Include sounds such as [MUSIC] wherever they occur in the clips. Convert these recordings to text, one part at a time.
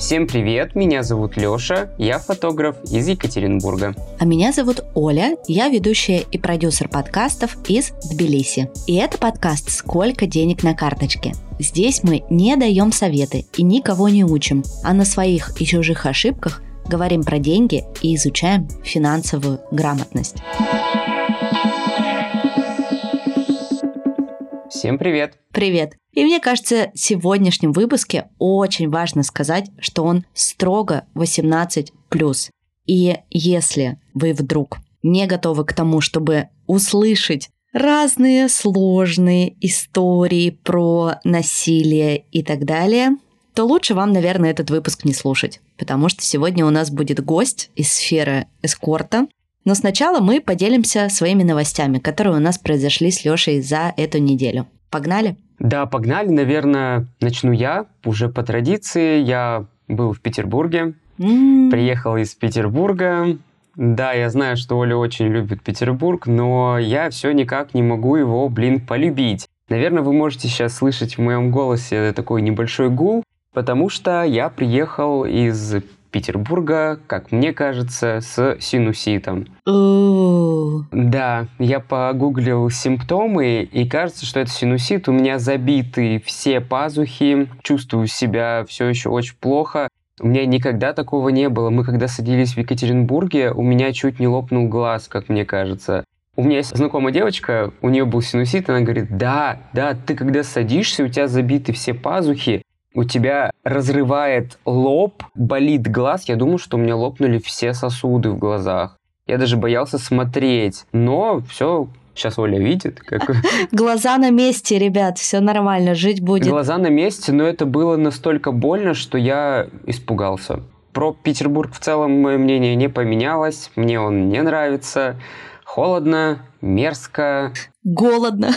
Всем привет, меня зовут Лёша, я фотограф из Екатеринбурга. А меня зовут Оля, я ведущая и продюсер подкастов из Тбилиси. И это подкаст «Сколько денег на карточке?». Здесь мы не даем советы и никого не учим, а на своих и чужих ошибках говорим про деньги и изучаем финансовую грамотность. Всем привет! Привет! И мне кажется, в сегодняшнем выпуске очень важно сказать, что он строго 18+. И если вы вдруг не готовы к тому, чтобы услышать разные сложные истории про насилие и так далее, то лучше вам, наверное, этот выпуск не слушать, потому что сегодня у нас будет гость из сферы эскорта. Но сначала мы поделимся своими новостями, которые у нас произошли с Лешей за эту неделю. Погнали? Да, погнали. Наверное, начну я. Уже по традиции я был в Петербурге, mm. приехал из Петербурга. Да, я знаю, что Оля очень любит Петербург, но я все никак не могу его, блин, полюбить. Наверное, вы можете сейчас слышать в моем голосе такой небольшой гул, потому что я приехал из Петербурга, как мне кажется, с синуситом. Да, я погуглил симптомы, и кажется, что это синусит. У меня забиты все пазухи, чувствую себя все еще очень плохо. У меня никогда такого не было. Мы когда садились в Екатеринбурге, у меня чуть не лопнул глаз, как мне кажется. У меня есть знакомая девочка, у нее был синусит, она говорит, да, да, ты когда садишься, у тебя забиты все пазухи, у тебя разрывает лоб, болит глаз. Я думаю, что у меня лопнули все сосуды в глазах. Я даже боялся смотреть. Но все, сейчас Оля видит. Как... [LAUGHS] Глаза на месте, ребят, все нормально, жить будет. Глаза на месте, но это было настолько больно, что я испугался. Про Петербург в целом мое мнение не поменялось. Мне он не нравится. Холодно, мерзко. Голодно.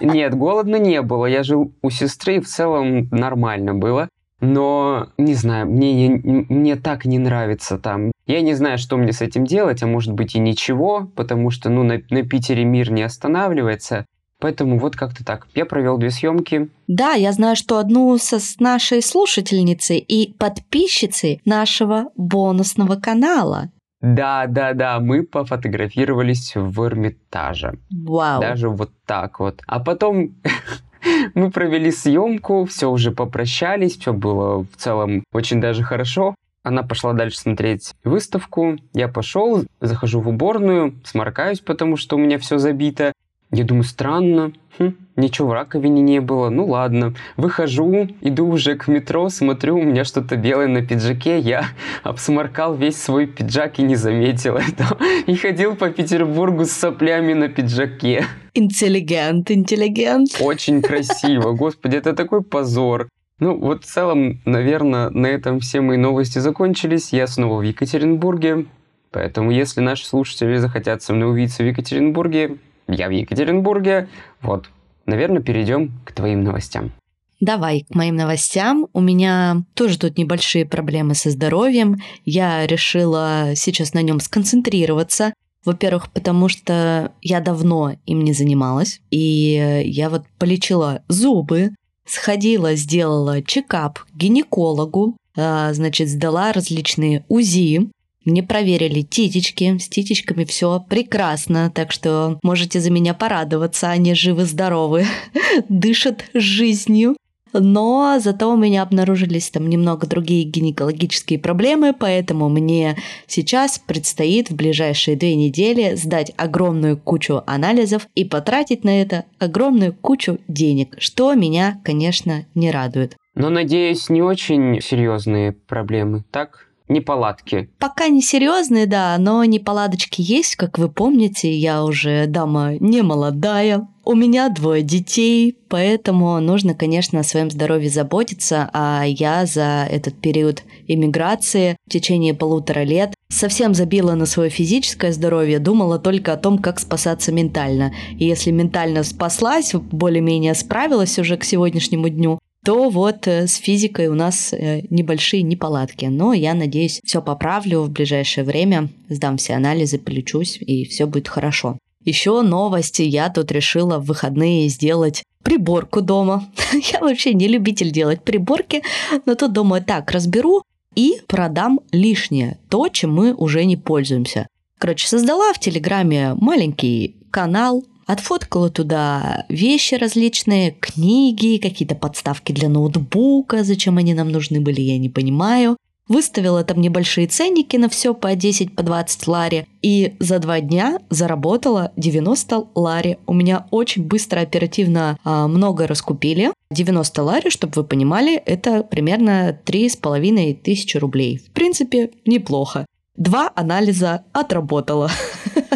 Нет, голодно не было. Я жил у сестры, и в целом нормально было. Но, не знаю, мне, не, мне так не нравится там. Я не знаю, что мне с этим делать, а может быть и ничего, потому что, ну, на, на Питере мир не останавливается. Поэтому вот как-то так. Я провел две съемки. Да, я знаю, что одну со, с нашей слушательницей и подписчицей нашего бонусного канала. Да, да, да, мы пофотографировались в Эрмитаже. Вау. Даже вот так вот. А потом [LAUGHS] мы провели съемку, все уже попрощались, все было в целом очень даже хорошо. Она пошла дальше смотреть выставку. Я пошел, захожу в уборную, сморкаюсь, потому что у меня все забито. Я думаю, странно, хм, ничего в раковине не было, ну ладно. Выхожу, иду уже к метро, смотрю, у меня что-то белое на пиджаке, я [LAUGHS] обсморкал весь свой пиджак и не заметил [LAUGHS] этого. И ходил по Петербургу с соплями на пиджаке. Интеллигент, интеллигент. Очень красиво, [LAUGHS] господи, это такой позор. Ну, вот в целом, наверное, на этом все мои новости закончились. Я снова в Екатеринбурге. Поэтому, если наши слушатели захотят со мной увидеться в Екатеринбурге, я в Екатеринбурге. Вот, наверное, перейдем к твоим новостям. Давай к моим новостям. У меня тоже тут небольшие проблемы со здоровьем. Я решила сейчас на нем сконцентрироваться. Во-первых, потому что я давно им не занималась. И я вот полечила зубы, сходила, сделала чекап к гинекологу, а, значит, сдала различные УЗИ, мне проверили титечки, с титечками все прекрасно, так что можете за меня порадоваться, они живы-здоровы, [LAUGHS] дышат жизнью. Но зато у меня обнаружились там немного другие гинекологические проблемы, поэтому мне сейчас предстоит в ближайшие две недели сдать огромную кучу анализов и потратить на это огромную кучу денег, что меня, конечно, не радует. Но, надеюсь, не очень серьезные проблемы, так? Неполадки? Пока не серьезные, да, но неполадочки есть, как вы помните, я уже дама не молодая, у меня двое детей, поэтому нужно, конечно, о своем здоровье заботиться, а я за этот период иммиграции в течение полутора лет совсем забила на свое физическое здоровье, думала только о том, как спасаться ментально. И если ментально спаслась, более-менее справилась уже к сегодняшнему дню, то вот э, с физикой у нас э, небольшие неполадки. Но я надеюсь, все поправлю в ближайшее время, сдам все анализы, полечусь, и все будет хорошо. Еще новости. Я тут решила в выходные сделать приборку дома. [LAUGHS] Я вообще не любитель делать приборки, но тут думаю, так, разберу и продам лишнее, то, чем мы уже не пользуемся. Короче, создала в Телеграме маленький канал, отфоткала туда вещи различные, книги, какие-то подставки для ноутбука, зачем они нам нужны были, я не понимаю. Выставила там небольшие ценники на все по 10, по 20 лари. И за два дня заработала 90 лари. У меня очень быстро, оперативно а, много раскупили. 90 лари, чтобы вы понимали, это примерно 3,5 тысячи рублей. В принципе, неплохо. Два анализа отработала.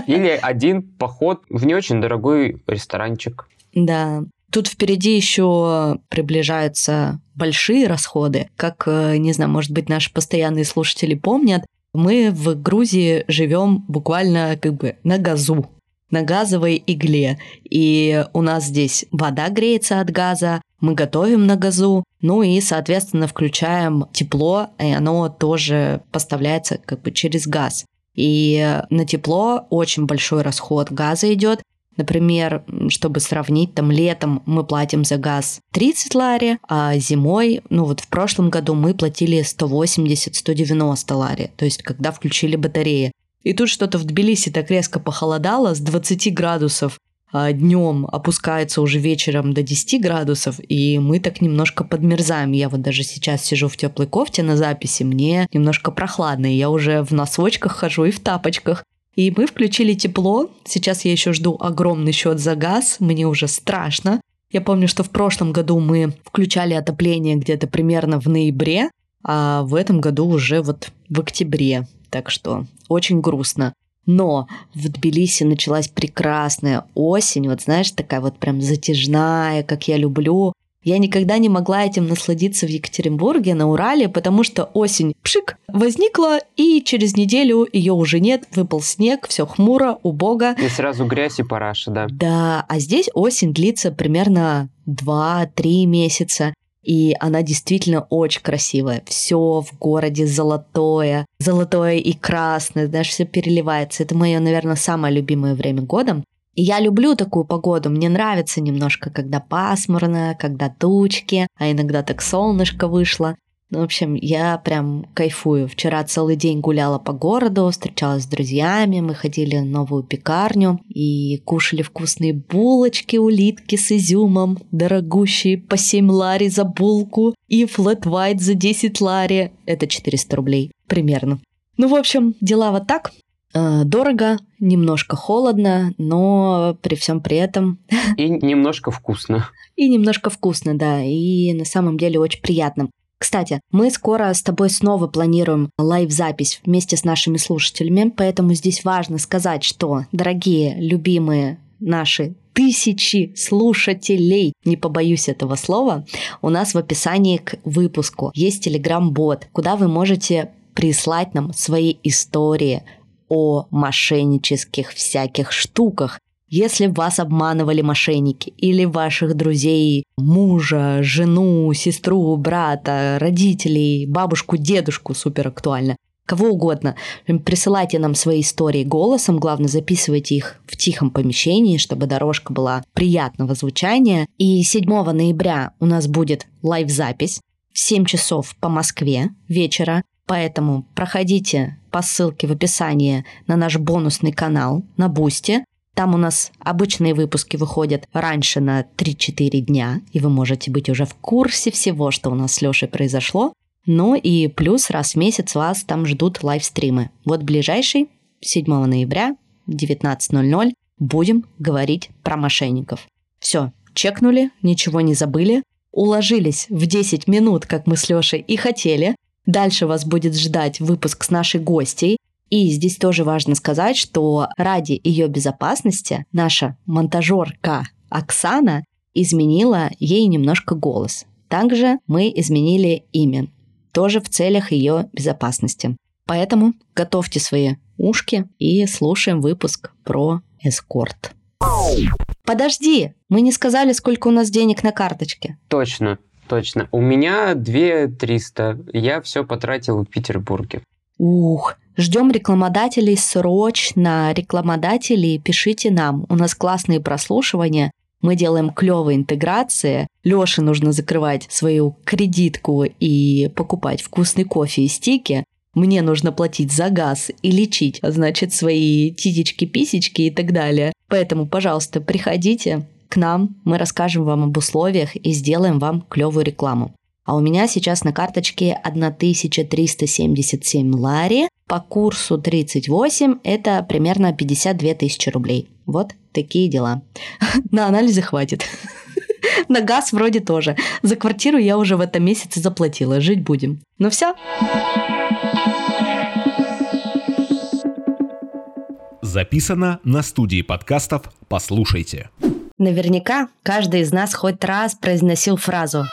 Или один поход в не очень дорогой ресторанчик. Да. Тут впереди еще приближаются большие расходы. Как, э, не знаю, может быть, наши постоянные слушатели помнят, мы в Грузии живем буквально как бы на газу, на газовой игле. И у нас здесь вода греется от газа, мы готовим на газу, ну и, соответственно, включаем тепло, и оно тоже поставляется как бы через газ. И на тепло очень большой расход газа идет, Например, чтобы сравнить, там летом мы платим за газ 30 лари, а зимой, ну вот в прошлом году мы платили 180-190 лари, то есть когда включили батареи. И тут что-то в Тбилиси так резко похолодало, с 20 градусов днем опускается уже вечером до 10 градусов, и мы так немножко подмерзаем. Я вот даже сейчас сижу в теплой кофте на записи, мне немножко прохладно, и я уже в носочках хожу и в тапочках. И мы включили тепло. Сейчас я еще жду огромный счет за газ. Мне уже страшно. Я помню, что в прошлом году мы включали отопление где-то примерно в ноябре, а в этом году уже вот в октябре. Так что очень грустно. Но в Тбилиси началась прекрасная осень, вот знаешь, такая вот прям затяжная, как я люблю. Я никогда не могла этим насладиться в Екатеринбурге, на Урале, потому что осень пшик возникла, и через неделю ее уже нет, выпал снег, все хмуро, убого. И сразу грязь и параша, да. Да, а здесь осень длится примерно 2-3 месяца. И она действительно очень красивая. Все в городе золотое, золотое и красное, знаешь, все переливается. Это мое, наверное, самое любимое время года. И я люблю такую погоду. Мне нравится немножко, когда пасмурно, когда тучки, а иногда так солнышко вышло. Ну, в общем, я прям кайфую. Вчера целый день гуляла по городу, встречалась с друзьями, мы ходили в новую пекарню и кушали вкусные булочки, улитки с изюмом, дорогущие по 7 лари за булку и флэт white за 10 лари. Это 400 рублей примерно. Ну, в общем, дела вот так. Э, дорого, немножко холодно, но при всем при этом... И немножко вкусно. [LAUGHS] И немножко вкусно, да, и на самом деле очень приятно. Кстати, мы скоро с тобой снова планируем лайв-запись вместе с нашими слушателями, поэтому здесь важно сказать, что, дорогие, любимые наши тысячи слушателей, не побоюсь этого слова, у нас в описании к выпуску есть телеграм-бот, куда вы можете прислать нам свои истории, о мошеннических всяких штуках. Если вас обманывали мошенники или ваших друзей, мужа, жену, сестру, брата, родителей, бабушку, дедушку, супер актуально, кого угодно, присылайте нам свои истории голосом, главное записывайте их в тихом помещении, чтобы дорожка была приятного звучания. И 7 ноября у нас будет лайв-запись в 7 часов по Москве вечера. Поэтому проходите по ссылке в описании на наш бонусный канал на Бусте. Там у нас обычные выпуски выходят раньше на 3-4 дня, и вы можете быть уже в курсе всего, что у нас с Лешей произошло. Ну и плюс раз в месяц вас там ждут лайвстримы. Вот ближайший, 7 ноября, 19.00, будем говорить про мошенников. Все, чекнули, ничего не забыли, уложились в 10 минут, как мы с Лешей и хотели. Дальше вас будет ждать выпуск с нашей гостей. И здесь тоже важно сказать, что ради ее безопасности наша монтажерка Оксана изменила ей немножко голос. Также мы изменили имя, тоже в целях ее безопасности. Поэтому готовьте свои ушки и слушаем выпуск про эскорт. Подожди, мы не сказали, сколько у нас денег на карточке. Точно. Точно. У меня 2 300. Я все потратил в Петербурге. Ух, Ждем рекламодателей срочно. Рекламодатели, пишите нам. У нас классные прослушивания. Мы делаем клевые интеграции. Лёше нужно закрывать свою кредитку и покупать вкусный кофе и стики. Мне нужно платить за газ и лечить, значит, свои титечки-писечки и так далее. Поэтому, пожалуйста, приходите к нам, мы расскажем вам об условиях и сделаем вам клевую рекламу. А у меня сейчас на карточке 1377 лари. По курсу 38 это примерно 52 тысячи рублей. Вот такие дела. [LAUGHS] На анализы хватит. [LAUGHS] На газ вроде тоже. За квартиру я уже в этом месяце заплатила. Жить будем. Ну все. Записано на студии подкастов «Послушайте». Наверняка каждый из нас хоть раз произносил фразу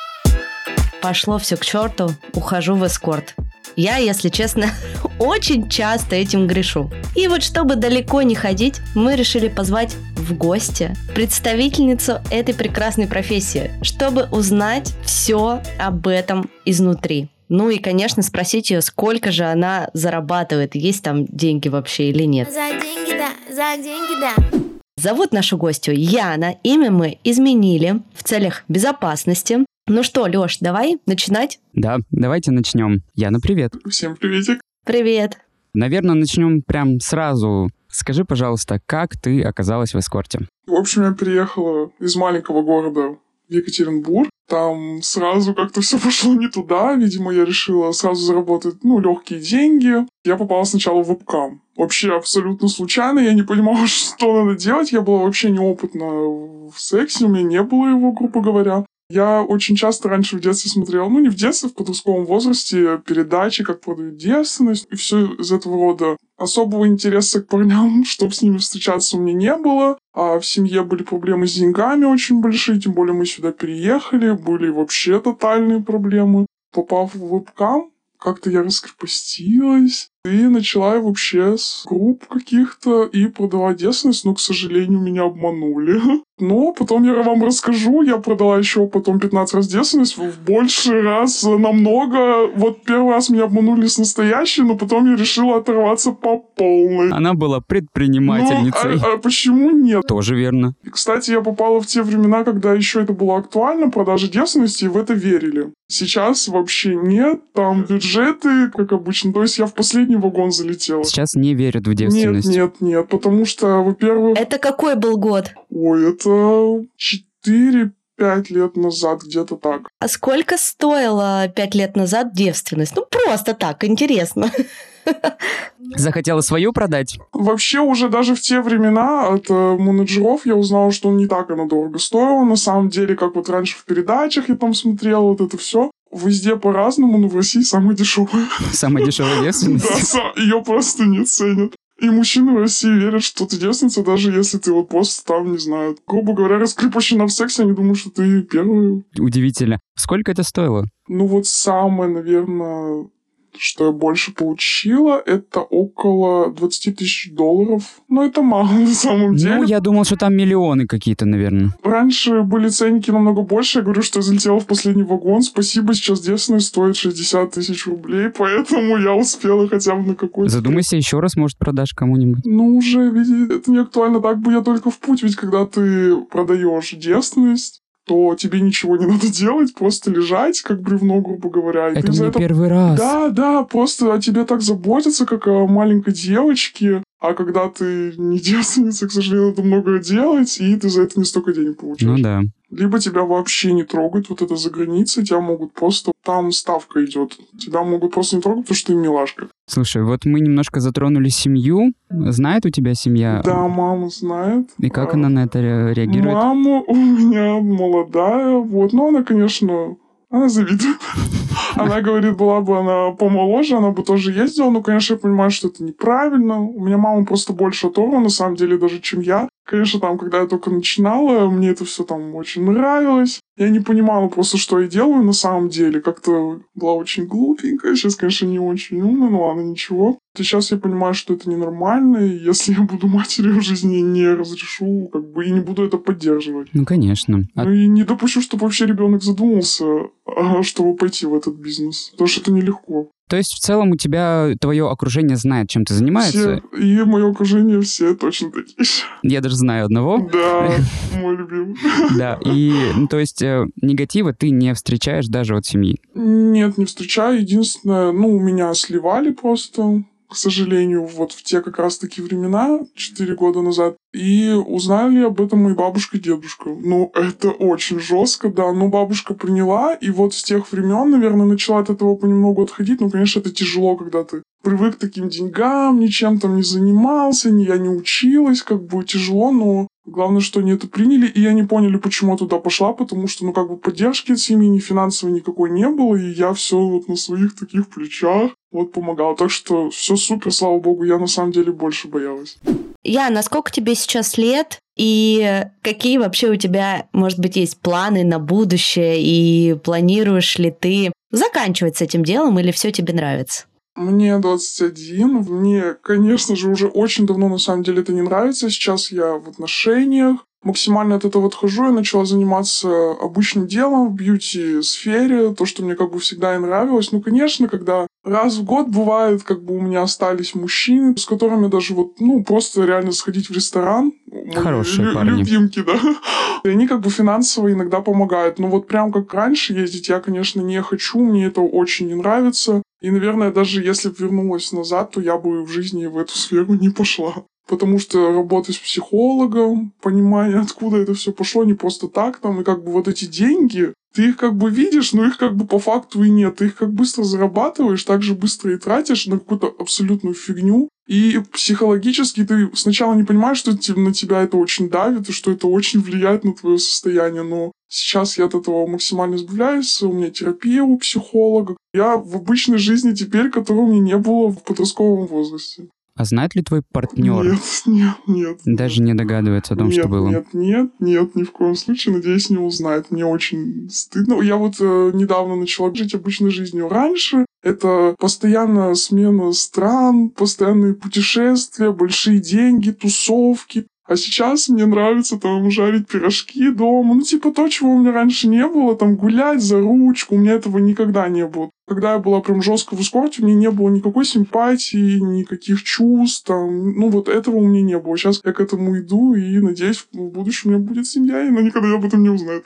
Пошло все к черту, ухожу в эскорт. Я, если честно, [LAUGHS] очень часто этим грешу. И вот чтобы далеко не ходить, мы решили позвать в гости представительницу этой прекрасной профессии, чтобы узнать все об этом изнутри. Ну и, конечно, спросить ее, сколько же она зарабатывает, есть там деньги вообще или нет. За деньги, да, за деньги, да. Зовут нашу гостью Яна. Имя мы изменили в целях безопасности. Ну что, Лёш, давай начинать? Да, давайте начнем. Яна, привет. Всем приветик. Привет. Наверное, начнем прям сразу. Скажи, пожалуйста, как ты оказалась в эскорте? В общем, я приехала из маленького города в Екатеринбург. Там сразу как-то все [LAUGHS] пошло не туда. Видимо, я решила сразу заработать, ну, легкие деньги. Я попала сначала в вебкам. Вообще абсолютно случайно. Я не понимала, [LAUGHS] что надо делать. Я была вообще неопытна в сексе. У меня не было его, грубо говоря. Я очень часто раньше в детстве смотрел, ну не в детстве, в подростковом возрасте, передачи, как продают девственность и все из этого рода. Особого интереса к парням, [LAUGHS] чтобы с ними встречаться, у меня не было. А в семье были проблемы с деньгами очень большие, тем более мы сюда переехали, были вообще тотальные проблемы. Попав в вебкам, как-то я раскрепостилась и начала вообще с групп каких-то и продала девственность, но, к сожалению, меня обманули. [LAUGHS] Но потом я вам расскажу, я продала еще потом 15 раз девственность, в больше раз намного. Вот первый раз меня обманули с настоящей, но потом я решила оторваться по полной. Она была предпринимательницей. Ну, а, а почему нет? Тоже верно. И, кстати, я попала в те времена, когда еще это было актуально, продажа девственности, и в это верили. Сейчас вообще нет, там бюджеты, как обычно. То есть я в последний вагон залетела. Сейчас не верят в девственность. Нет, нет, нет, потому что, во-первых... Это какой был год? Ой, это 4 пять лет назад, где-то так. А сколько стоила пять лет назад девственность? Ну, просто так, интересно. [LAUGHS] Захотела свою продать? Вообще, уже даже в те времена от э, менеджеров я узнала, что не так она дорого стоила. На самом деле, как вот раньше в передачах я там смотрела, вот это все. Везде по-разному, но в России самая дешевая. Самая дешевая девственность? Да, ее просто не ценят. И мужчины в России верят, что ты девственница, даже если ты вот просто там, не знаю, грубо говоря, раскрепощена в сексе, они думают, что ты первый. Удивительно. Сколько это стоило? Ну вот самое, наверное, что я больше получила, это около 20 тысяч долларов. Но это мало [LAUGHS] на самом деле. Ну, я думал, что там миллионы какие-то, наверное. Раньше были ценники намного больше. Я говорю, что я залетела в последний вагон. Спасибо, сейчас девственность стоит 60 тысяч рублей, [LAUGHS] поэтому я успела хотя бы на какой-то... Задумайся еще раз, может, продашь кому-нибудь. Ну, уже, видите, это не актуально. Так бы я только в путь, ведь когда ты продаешь девственность, то тебе ничего не надо делать, просто лежать, как бревно, грубо говоря. И это мне это... первый раз. Да, да, просто о тебе так заботятся, как о маленькой девочке. А когда ты не девственница, к сожалению, надо много делать, и ты за это не столько денег получаешь. Ну да. Либо тебя вообще не трогают, вот это за границей, тебя могут просто... Там ставка идет. Тебя могут просто не трогать, потому что ты милашка. Слушай, вот мы немножко затронули семью. Знает у тебя семья? Да, мама знает. И как а... она на это реагирует? Мама у меня молодая, вот. Но она, конечно, она завидует. Она говорит, была бы она помоложе, она бы тоже ездила. Ну, конечно, я понимаю, что это неправильно. У меня мама просто больше оторвана, на самом деле, даже, чем я. Конечно, там, когда я только начинала, мне это все там очень нравилось. Я не понимала просто, что я делаю на самом деле. Как-то была очень глупенькая. Сейчас, конечно, не очень умная, но ладно, ничего. И сейчас я понимаю, что это ненормально, и если я буду [LAUGHS] матерью в жизни, не разрешу, как бы, и не буду это поддерживать. Ну, конечно. А... Ну, и не допущу, чтобы вообще ребенок задумался, а, чтобы пойти в этот бизнес. Потому что это нелегко. То есть в целом у тебя твое окружение знает, чем ты занимаешься? Все, и мое окружение все точно такие же. Я даже знаю одного. Да, [LAUGHS] мой любимый. Да, и ну, то есть негатива ты не встречаешь даже от семьи? Нет, не встречаю. Единственное, ну, у меня сливали просто к сожалению, вот в те как раз-таки времена, 4 года назад, и узнали об этом мои бабушка и дедушка. Ну, это очень жестко, да, но бабушка приняла, и вот с тех времен, наверное, начала от этого понемногу отходить. Ну, конечно, это тяжело, когда ты привык к таким деньгам, ничем там не занимался, ни я не училась, как бы тяжело, но Главное, что они это приняли, и я не поняли, почему я туда пошла, потому что, ну, как бы поддержки от семьи ни финансовой никакой не было, и я все вот на своих таких плечах вот помогал. Так что все супер, слава богу, я на самом деле больше боялась. Я, насколько тебе сейчас лет? И какие вообще у тебя, может быть, есть планы на будущее? И планируешь ли ты заканчивать с этим делом или все тебе нравится? Мне 21. Мне, конечно же, уже очень давно на самом деле это не нравится. Сейчас я в отношениях. Максимально от этого отхожу. Я начала заниматься обычным делом в бьюти-сфере. То, что мне как бы всегда и нравилось. Ну, конечно, когда раз в год бывает, как бы у меня остались мужчины, с которыми даже вот, ну, просто реально сходить в ресторан. Хорошие лю- парни. Любимки, да. И они как бы финансово иногда помогают. Но вот прям как раньше ездить я, конечно, не хочу. Мне это очень не нравится. И, наверное, даже если бы вернулась назад, то я бы в жизни в эту сферу не пошла. Потому что работа с психологом, понимание, откуда это все пошло, не просто так там, и как бы вот эти деньги, ты их как бы видишь, но их как бы по факту и нет. Ты их как быстро зарабатываешь, так же быстро и тратишь на какую-то абсолютную фигню. И психологически ты сначала не понимаешь, что на тебя это очень давит, и что это очень влияет на твое состояние. Но сейчас я от этого максимально избавляюсь. У меня терапия у психолога. Я в обычной жизни теперь, которой у меня не было в подростковом возрасте. А знает ли твой партнер? Нет, нет, нет. Даже не догадывается о том, нет, что было? Нет, нет, нет, ни в коем случае. Надеюсь, не узнает. Мне очень стыдно. Я вот э, недавно начала жить обычной жизнью. Раньше это постоянная смена стран, постоянные путешествия, большие деньги, тусовки. А сейчас мне нравится там жарить пирожки дома. Ну, типа то, чего у меня раньше не было, там гулять за ручку. У меня этого никогда не было. Когда я была прям жестко в эскорте, меня не было никакой симпатии, никаких чувств. Там, ну, вот этого у меня не было. Сейчас я к этому иду и надеюсь, в будущем у меня будет семья, и она никогда об этом не узнает.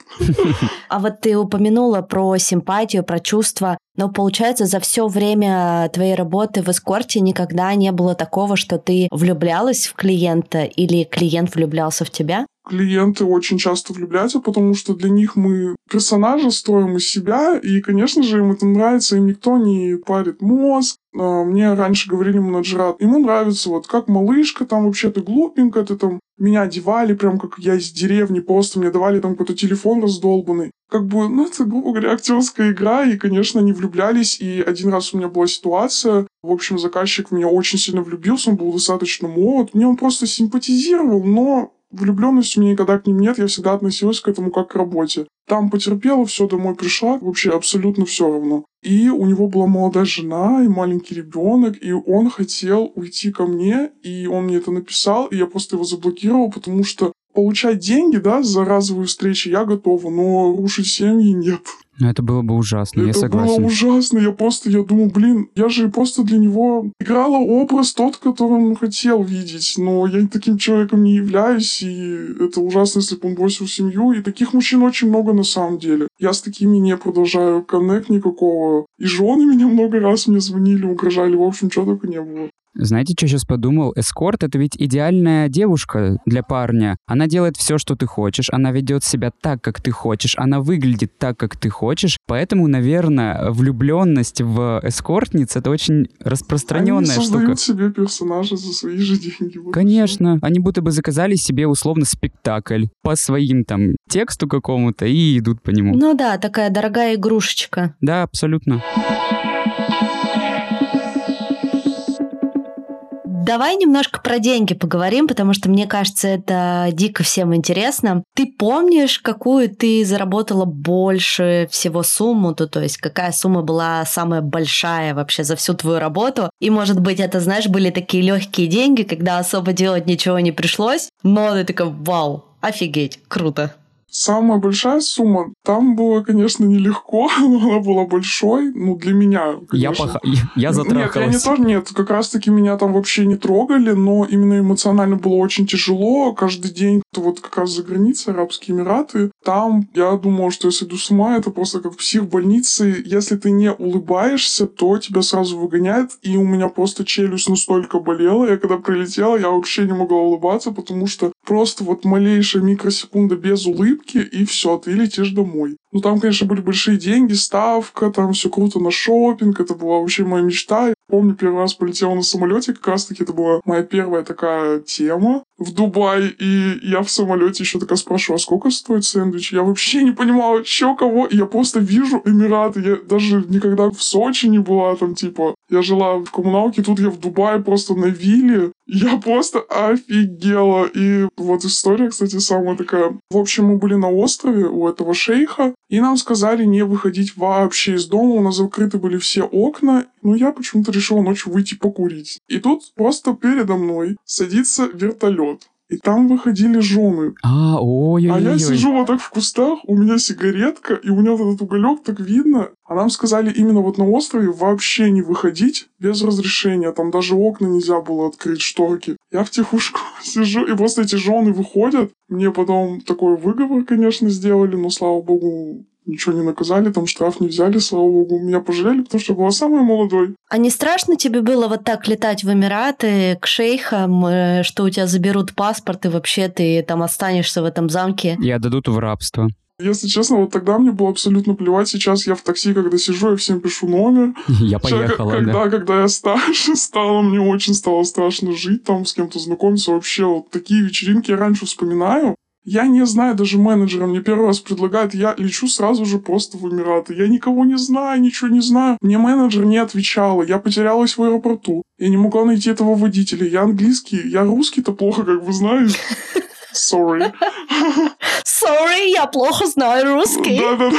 А вот ты упомянула про симпатию, про чувства. Но получается, за все время твоей работы в эскорте никогда не было такого, что ты влюблялась в клиента или клиент влюблялся в тебя? Клиенты очень часто влюбляются, потому что для них мы персонажа строим из себя, и, конечно же, им это нравится, им никто не парит мозг. А, мне раньше говорили менеджера, ему нравится вот как малышка, там вообще ты глупенькая, ты там меня одевали прям как я из деревни, просто мне давали там какой-то телефон раздолбанный. Как бы, ну, это, грубо говоря, актерская игра, и, конечно, они влюблялись, и один раз у меня была ситуация, в общем, заказчик в меня очень сильно влюбился, он был достаточно молод, мне он просто симпатизировал, но влюбленность у меня никогда к ним нет, я всегда относилась к этому как к работе. Там потерпела, все, домой пришла, вообще абсолютно все равно. И у него была молодая жена и маленький ребенок, и он хотел уйти ко мне, и он мне это написал, и я просто его заблокировал, потому что получать деньги, да, за разовые встречи я готова, но рушить семьи нет. Ну, это было бы ужасно, это я согласен. Это было ужасно, я просто, я думаю, блин, я же просто для него играла образ тот, который он хотел видеть, но я таким человеком не являюсь, и это ужасно, если бы он бросил семью, и таких мужчин очень много на самом деле. Я с такими не продолжаю коннект никакого, и жены меня много раз мне звонили, угрожали, в общем, чего только не было. Знаете, что сейчас подумал? Эскорт — это ведь идеальная девушка для парня. Она делает все, что ты хочешь, она ведет себя так, как ты хочешь, она выглядит так, как ты хочешь. Поэтому, наверное, влюбленность в эскортниц — это очень распространенная они штука. Они себе персонажа за свои же деньги. Вот Конечно. Они будто бы заказали себе условно спектакль по своим там тексту какому-то и идут по нему. Ну да, такая дорогая игрушечка. Да, абсолютно. Давай немножко про деньги поговорим, потому что мне кажется, это дико всем интересно. Ты помнишь, какую ты заработала больше всего сумму, то, то есть какая сумма была самая большая вообще за всю твою работу? И, может быть, это, знаешь, были такие легкие деньги, когда особо делать ничего не пришлось, но ты такая, вау, офигеть, круто. Самая большая сумма, там было, конечно, нелегко, [LAUGHS] но она была большой, ну, для меня, конечно. Я, пох... я затрахалась. Нет, я не тоже, нет, как раз-таки меня там вообще не трогали, но именно эмоционально было очень тяжело. Каждый день, вот как раз за границей, Арабские Эмираты, там я думал, что я сойду с ума, это просто как в психбольнице. Если ты не улыбаешься, то тебя сразу выгоняют, и у меня просто челюсть настолько болела. Я когда прилетела, я вообще не могла улыбаться, потому что просто вот малейшая микросекунда без улыбки, и все, ты летишь домой. Ну, там, конечно, были большие деньги, ставка, там все круто на шопинг, это была вообще моя мечта. Помню, первый раз полетела на самолете, как раз-таки это была моя первая такая тема в Дубай, и я в самолете еще такая спрашиваю, а сколько стоит сэндвич? Я вообще не понимала, что кого, и я просто вижу Эмираты, я даже никогда в Сочи не была там, типа, я жила в коммуналке, тут я в Дубае просто на вилле, я просто офигела. И вот история, кстати, самая такая. В общем, мы были на острове у этого шейха, и нам сказали не выходить вообще из дома, у нас закрыты были все окна, но я почему-то решила ночью выйти покурить. И тут просто передо мной садится вертолет. И там выходили жены. А, ой, ой, А я ой. сижу вот так в кустах, у меня сигаретка, и у меня вот этот уголек так видно. А нам сказали именно вот на острове вообще не выходить без разрешения. Там даже окна нельзя было открыть, шторки. Я в тихушку [LAUGHS] сижу, и просто эти жены выходят. Мне потом такой выговор, конечно, сделали, но, слава богу, ничего не наказали, там штраф не взяли, слава богу. Меня пожалели, потому что я была самой молодой. А не страшно тебе было вот так летать в Эмираты к шейхам, э, что у тебя заберут паспорт, и вообще ты там останешься в этом замке? И отдадут в рабство. Если честно, вот тогда мне было абсолютно плевать. Сейчас я в такси, когда сижу, я всем пишу номер. [LAUGHS] Я Сейчас, поехала, когда, да. когда я старше [LAUGHS] стала, мне очень стало страшно жить, там с кем-то знакомиться. Вообще, вот такие вечеринки я раньше вспоминаю. Я не знаю даже менеджера, мне первый раз предлагают, я лечу сразу же просто в Эмираты. Я никого не знаю, ничего не знаю. Мне менеджер не отвечала, я потерялась в аэропорту. Я не могла найти этого водителя. Я английский, я русский-то плохо, как вы знаете. [LAUGHS] Sorry. Sorry, я плохо знаю русский. Да-да-да.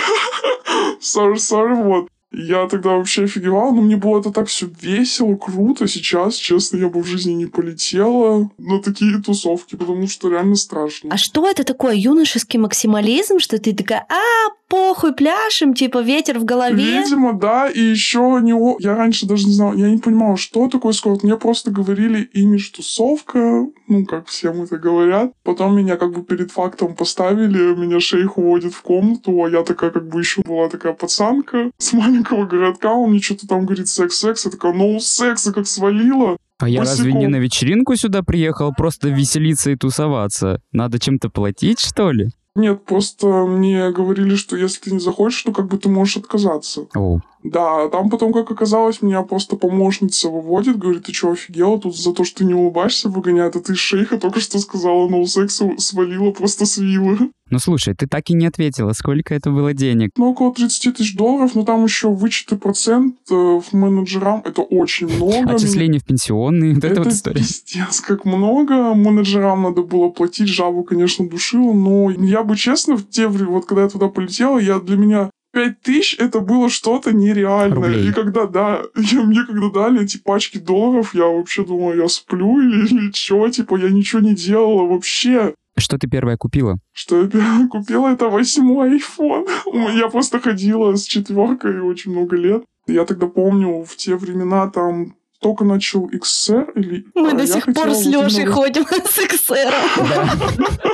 Sorry, sorry, вот. Я тогда вообще офигевала, но мне было это так все весело, круто. Сейчас, честно, я бы в жизни не полетела на такие тусовки, потому что реально страшно. А что это такое? Юношеский максимализм, что ты такая, а, похуй, пляшем, типа ветер в голове? Видимо, да, и еще не... о- Я раньше даже не знала, я не понимала, что такое скорт. Мне просто говорили имидж тусовка, ну, как всем это говорят. Потом меня как бы перед фактом поставили, меня шейх уводит в комнату, а я такая как бы еще была такая пацанка с маленького городка, он мне что-то там говорит секс-секс, я такая, ну, секс, и как свалила. А я разве босиком. не на вечеринку сюда приехал, просто веселиться и тусоваться? Надо чем-то платить, что ли? Нет, просто мне говорили, что если ты не захочешь, то как бы ты можешь отказаться. О, Да, а там потом, как оказалось, меня просто помощница выводит, говорит, ты что, офигела? Тут за то, что ты не улыбаешься, выгоняют, а ты шейха только что сказала, ну, сексу свалила просто с виллы. ну слушай, ты так и не ответила, сколько это было денег. Ну, около 30 тысяч долларов, но там еще вычеты процент э, в менеджерам, это очень много. Отчисления в пенсионные, вот эта вот история. пиздец, как много. Менеджерам надо было платить, жабу, конечно, душила, но я бы честно, в те вот когда я туда полетела, я для меня 5 тысяч это было что-то нереальное. Рублей. И когда, да, [LAUGHS] я, мне когда дали эти пачки долларов, я вообще думала, я сплю или, или что, типа, я ничего не делала вообще. Что ты первое купила? Что я первое купила, это восьмой iPhone. [LAUGHS] Я просто ходила с четверкой очень много лет. Я тогда помню, в те времена там только начал XR или... Мы а, до я сих пор с Лешей ходим [LAUGHS] с XR. [LAUGHS]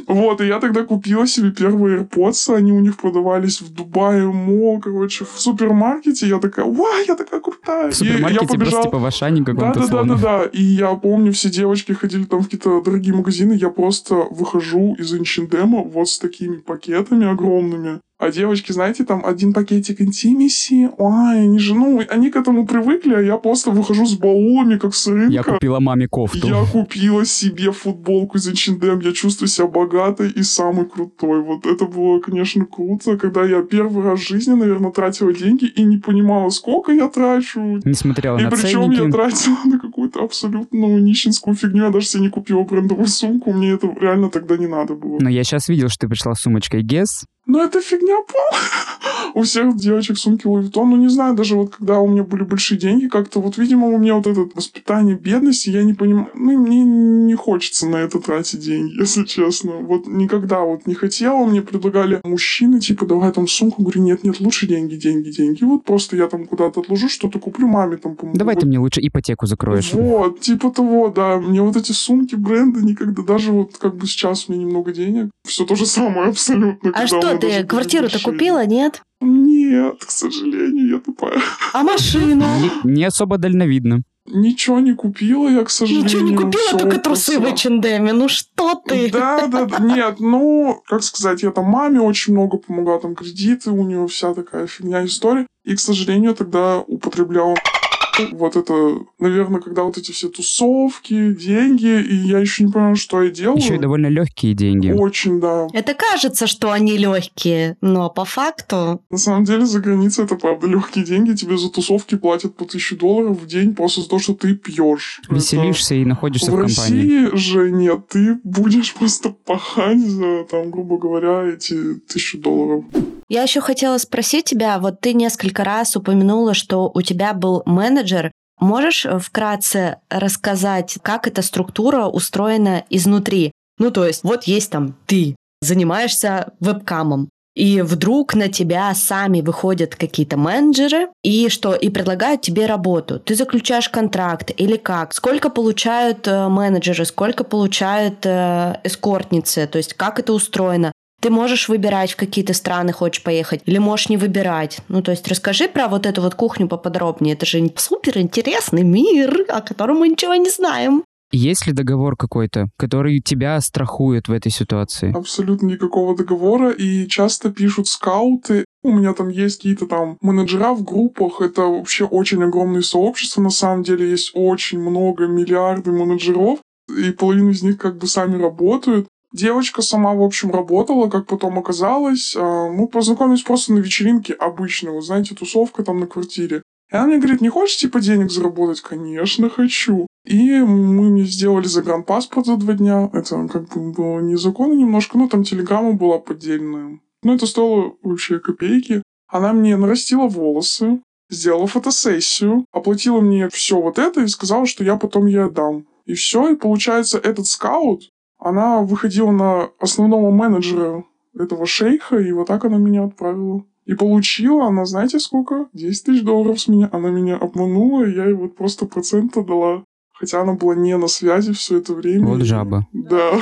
Вот, и я тогда купила себе первые AirPods, они у них продавались в Дубае, Мо, короче, в супермаркете. Я такая, вау, я такая крутая. В я супермаркете просто побежала- типа в Ашане Да, каком-то да, да, да, словно. да. И я помню, все девочки ходили там в какие-то дорогие магазины. Я просто выхожу из Инчендема вот с такими пакетами огромными. А девочки, знаете, там один пакетик интимиси. Ой, они же, ну, они к этому привыкли, а я просто выхожу с баулами, как с рынка. Я купила маме кофту. Я купила себе футболку из H&M, я чувствую себя богатой и самой крутой. Вот это было, конечно, круто, когда я первый раз в жизни, наверное, тратила деньги и не понимала, сколько я трачу. Не смотрела И на причем я ценники. тратила [LAUGHS] на какую-то абсолютно нищенскую фигню. Я даже себе не купила брендовую сумку. Мне это реально тогда не надо было. Но я сейчас видел, что ты пришла с сумочкой Guess. Ну это фигня пол. [LAUGHS] у всех девочек сумки Louis Vuitton. Ну, не знаю, даже вот когда у меня были большие деньги, как-то вот, видимо, у меня вот это воспитание бедности, я не понимаю, ну, мне не хочется на это тратить деньги, [LAUGHS] если честно. Вот никогда вот не хотела, мне предлагали мужчины, типа, давай там сумку, говорю, нет, нет, лучше деньги, деньги, деньги. Вот просто я там куда-то отложу, что-то куплю маме там, помогу. Давай вот. ты мне лучше ипотеку закроешь. Вот, типа того, да. Мне вот эти сумки, бренды никогда, даже вот как бы сейчас у меня немного денег, все то же самое абсолютно. А что, ты квартиру-то купила, нет? Нет, к сожалению, я тупая. А машину? Не, не особо дальновидно. Ничего не купила я, к сожалению. Ничего не купила, Всё только трусы в H&M. Ну что ты? Да, да, да. Нет, ну, как сказать, я там маме очень много помогла, там кредиты, у нее вся такая фигня история. И, к сожалению, тогда употреблял вот это, наверное, когда вот эти все тусовки, деньги, и я еще не понимаю, что я делаю. Еще и довольно легкие деньги. Очень, да. Это кажется, что они легкие, но по факту... На самом деле, за границей это правда легкие деньги. Тебе за тусовки платят по тысячу долларов в день просто за то, что ты пьешь. Веселишься это... и находишься в, в компании. В России же нет, ты будешь просто пахать за, там, грубо говоря, эти тысячу долларов. Я еще хотела спросить тебя, вот ты несколько раз упомянула, что у тебя был менеджер. Можешь вкратце рассказать, как эта структура устроена изнутри? Ну, то есть, вот есть там ты, занимаешься вебкамом, и вдруг на тебя сами выходят какие-то менеджеры и что и предлагают тебе работу. Ты заключаешь контракт или как? Сколько получают э, менеджеры, сколько получают э, эскортницы? То есть как это устроено? Ты можешь выбирать, в какие то страны хочешь поехать, или можешь не выбирать. Ну, то есть расскажи про вот эту вот кухню поподробнее. Это же супер интересный мир, о котором мы ничего не знаем. Есть ли договор какой-то, который тебя страхует в этой ситуации? Абсолютно никакого договора, и часто пишут скауты. У меня там есть какие-то там менеджера в группах, это вообще очень огромное сообщество, на самом деле есть очень много, миллиарды менеджеров, и половина из них как бы сами работают. Девочка сама, в общем, работала, как потом оказалось. А, мы познакомились просто на вечеринке обычной, вот знаете, тусовка там на квартире. И она мне говорит, не хочешь, типа, денег заработать? Конечно, хочу. И мы мне сделали загранпаспорт за два дня. Это как бы было незаконно немножко, но там телеграмма была поддельная. Но это стоило вообще копейки. Она мне нарастила волосы, сделала фотосессию, оплатила мне все вот это и сказала, что я потом ей отдам. И все, и получается, этот скаут она выходила на основного менеджера этого шейха, и вот так она меня отправила. И получила она, знаете сколько? 10 тысяч долларов с меня. Она меня обманула, и я ей вот просто процента дала. Хотя она была не на связи все это время. Вот жаба. Да.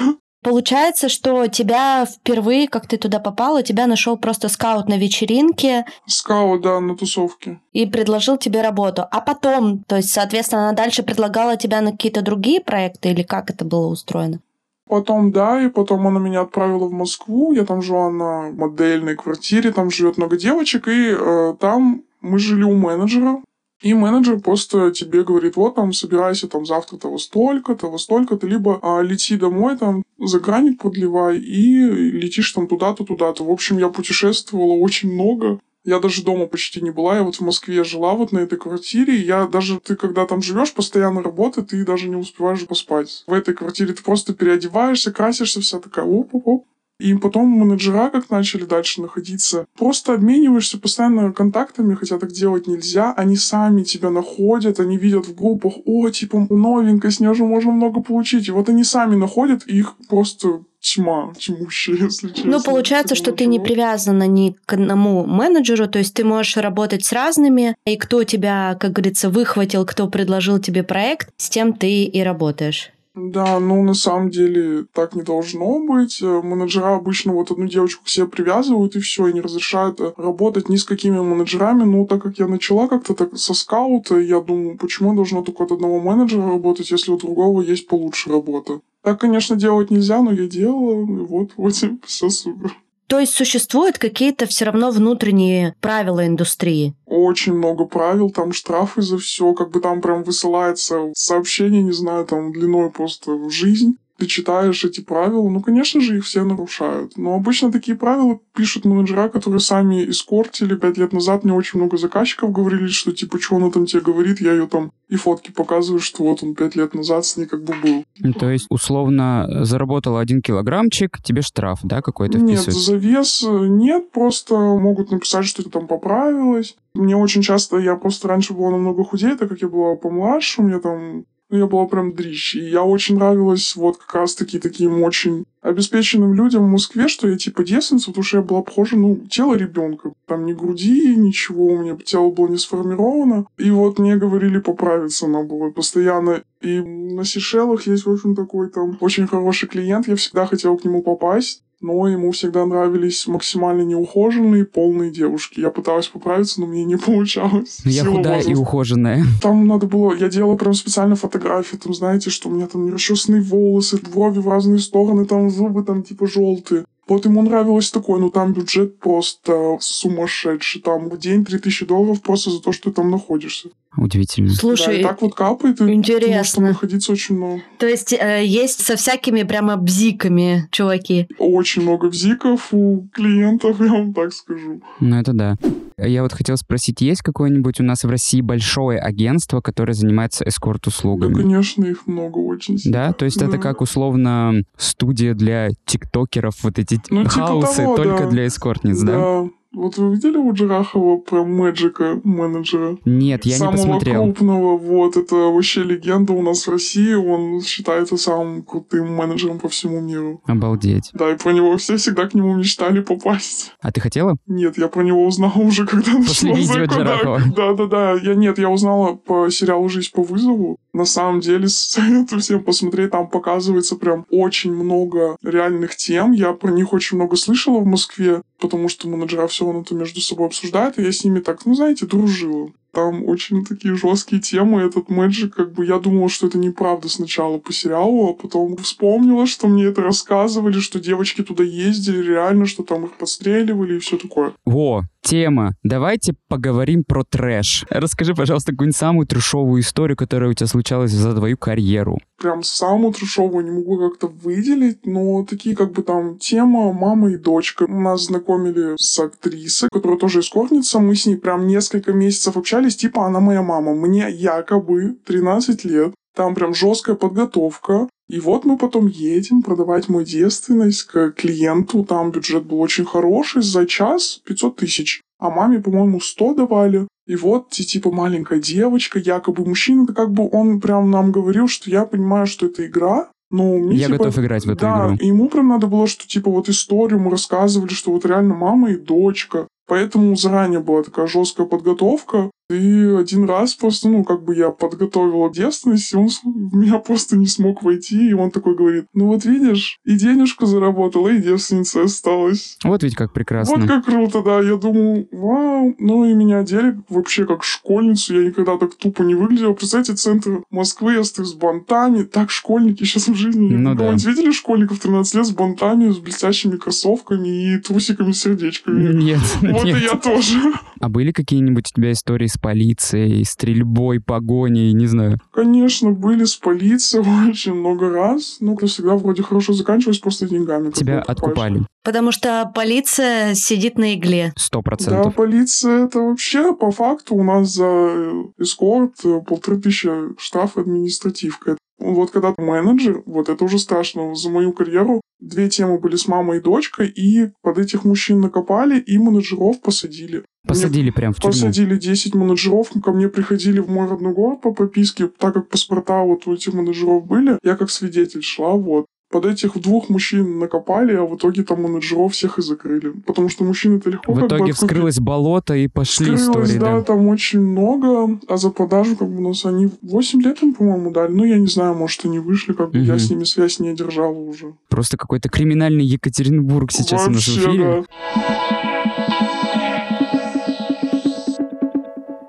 Получается, что тебя впервые, как ты туда попала, тебя нашел просто скаут на вечеринке. Скаут, да, на тусовке. И предложил тебе работу. А потом, то есть, соответственно, она дальше предлагала тебя на какие-то другие проекты или как это было устроено? Потом, да, и потом она меня отправила в Москву. Я там жила на модельной квартире, там живет много девочек, и э, там мы жили у менеджера. И менеджер просто тебе говорит, вот там, собирайся там завтра того столько, того столько, ты либо а, лети домой, там, загранник подливай, и летишь там туда-то, туда-то. В общем, я путешествовала очень много. Я даже дома почти не была. Я вот в Москве жила вот на этой квартире. Я даже, ты когда там живешь, постоянно работа, ты даже не успеваешь поспать. В этой квартире ты просто переодеваешься, красишься, вся такая оп-оп-оп. И потом менеджера как начали дальше находиться. Просто обмениваешься постоянно контактами, хотя так делать нельзя. Они сами тебя находят, они видят в группах, о, типа, новенькая, с нее же можно много получить. И вот они сами находят, и их просто тьма, тьмущая, если честно. Ну, получается, что ты не привязана ни к одному менеджеру, то есть ты можешь работать с разными, и кто тебя, как говорится, выхватил, кто предложил тебе проект, с тем ты и работаешь. Да, ну на самом деле так не должно быть. Э, менеджера обычно вот одну девочку к себе привязывают и все, и не разрешают работать ни с какими менеджерами. Ну, так как я начала как-то так со скаута, я думаю, почему я должна только от одного менеджера работать, если у другого есть получше работа. Так, конечно, делать нельзя, но я делала, и вот, вот [LAUGHS] все супер. То есть существуют какие-то все равно внутренние правила индустрии? Очень много правил, там штрафы за все, как бы там прям высылается сообщение, не знаю, там длиной просто в жизнь. Ты читаешь эти правила, ну, конечно же, их все нарушают. Но обычно такие правила пишут менеджера, которые сами искортили. Пять лет назад мне очень много заказчиков говорили, что, типа, что она там тебе говорит, я ее там и фотки показываю, что вот он пять лет назад с ней как бы был. Ну, то есть, условно, заработал один килограммчик, тебе штраф, да, какой-то Нет, вписывается? за вес э, нет, просто могут написать, что ты там поправилась. Мне очень часто, я просто раньше была намного худее, так как я была помладше, у меня там я была прям дрищ. И я очень нравилась вот как раз-таки таким очень обеспеченным людям в Москве, что я типа девственница, потому что я была похожа, ну, тело ребенка. Там ни груди, ничего, у меня тело было не сформировано. И вот мне говорили поправиться надо было постоянно. И на Сейшелах есть, в общем, такой там очень хороший клиент. Я всегда хотела к нему попасть но ему всегда нравились максимально неухоженные, полные девушки. Я пыталась поправиться, но мне не получалось. Ну, Я Сила худая и возраста. ухоженная. Там надо было, я делала прям специально фотографии, там, знаете, что у меня там нерасчесанные волосы, брови в разные стороны, там зубы там типа желтые. Вот ему нравилось такое, но там бюджет просто сумасшедший. Там в день 3000 долларов просто за то, что ты там находишься. Удивительно. да, Слушай, и так вот капает, и интересно. находиться очень много. то есть э, есть со всякими прямо бзиками, чуваки. Очень много бзиков у клиентов, [LAUGHS] я вам так скажу. Ну, это да. Я вот хотел спросить, есть какое-нибудь у нас в России большое агентство, которое занимается Да, эскорт-услугами? конечно, их много очень. Да, то есть это Да. как условно студия для тиктокеров, вот эти Ну, типа хаусы того, только да. для эскортниц, да? Да. Вот вы видели у Джарахова про Мэджика менеджера? Нет, я самого не посмотрел. крупного, вот, это вообще легенда у нас в России, он считается самым крутым менеджером по всему миру. Обалдеть. Да, и про него все всегда к нему мечтали попасть. А ты хотела? Нет, я про него узнала уже, когда После начала видео. Джарахова. Да, да, да. Я нет, я узнала по сериалу Жизнь по вызову. На самом деле, [LAUGHS] советую всем посмотреть. Там показывается прям очень много реальных тем. Я про них очень много слышала в Москве, потому что менеджера все равно это между собой обсуждают, и я с ними так, ну, знаете, дружила. Там очень такие жесткие темы. Этот Мэджик, как бы, я думала, что это неправда сначала по сериалу, а потом вспомнила, что мне это рассказывали, что девочки туда ездили реально, что там их подстреливали и все такое. Во, тема. Давайте поговорим про трэш. Расскажи, пожалуйста, какую-нибудь самую трешовую историю, которая у тебя случалась за твою карьеру. Прям самую трешовую не могу как-то выделить, но такие как бы там тема мама и дочка. Нас знакомили с актрисой, которая тоже эскортница. Мы с ней прям несколько месяцев общались, типа она моя мама. Мне якобы 13 лет. Там прям жесткая подготовка. И вот мы потом едем продавать мою девственность к клиенту. Там бюджет был очень хороший. За час 500 тысяч. А маме, по-моему, 100 давали. И вот, ти- типа, маленькая девочка, якобы мужчина, да как бы он прям нам говорил, что я понимаю, что это игра, но мне, Я типа, готов играть в эту да, игру. и ему прям надо было, что, типа, вот историю мы рассказывали, что вот реально мама и дочка. Поэтому заранее была такая жесткая подготовка. И один раз просто, ну, как бы я подготовила девственность, и он в меня просто не смог войти, и он такой говорит, ну вот видишь, и денежку заработала, и девственница осталась. Вот ведь как прекрасно. Вот как круто, да. Я думаю, вау. Ну и меня одели вообще как школьницу. Я никогда так тупо не выглядела. Представьте, центр Москвы, я стою с бантами. Так школьники сейчас в жизни. Ну да. Видели школьников 13 лет с бантами, с блестящими кроссовками и трусиками с сердечками? Нет, Вот и нет. я тоже. А были какие-нибудь у тебя истории с полицией, стрельбой, погоней, не знаю? Конечно, были с полицией очень много раз. Но это всегда вроде хорошо заканчивалось просто деньгами. Тебя откупали. Потому что полиция сидит на игле. Сто Да, процентов. полиция это вообще по факту у нас за э, эскорт э, полторы тысячи штраф административка. Вот когда ты менеджер, вот это уже страшно. За мою карьеру две темы были с мамой и дочкой, и под этих мужчин накопали, и менеджеров посадили. Посадили прям в тюрьму. Посадили 10 менеджеров, ко мне приходили в мой родной город по прописке, так как паспорта вот у этих менеджеров были, я как свидетель шла, вот. Под этих двух мужчин накопали, а в итоге там менеджеров всех и закрыли. Потому что мужчины-то легко В как бы итоге откупить. вскрылось болото и пошли Вскрылось, истории, да, да. там очень много, а за продажу как бы у нас они 8 лет им, по-моему, дали. Ну, я не знаю, может, они вышли, как бы я Мгм. с ними связь не держала уже. Просто какой-то криминальный Екатеринбург сейчас у нас в Вообще, эфире. да.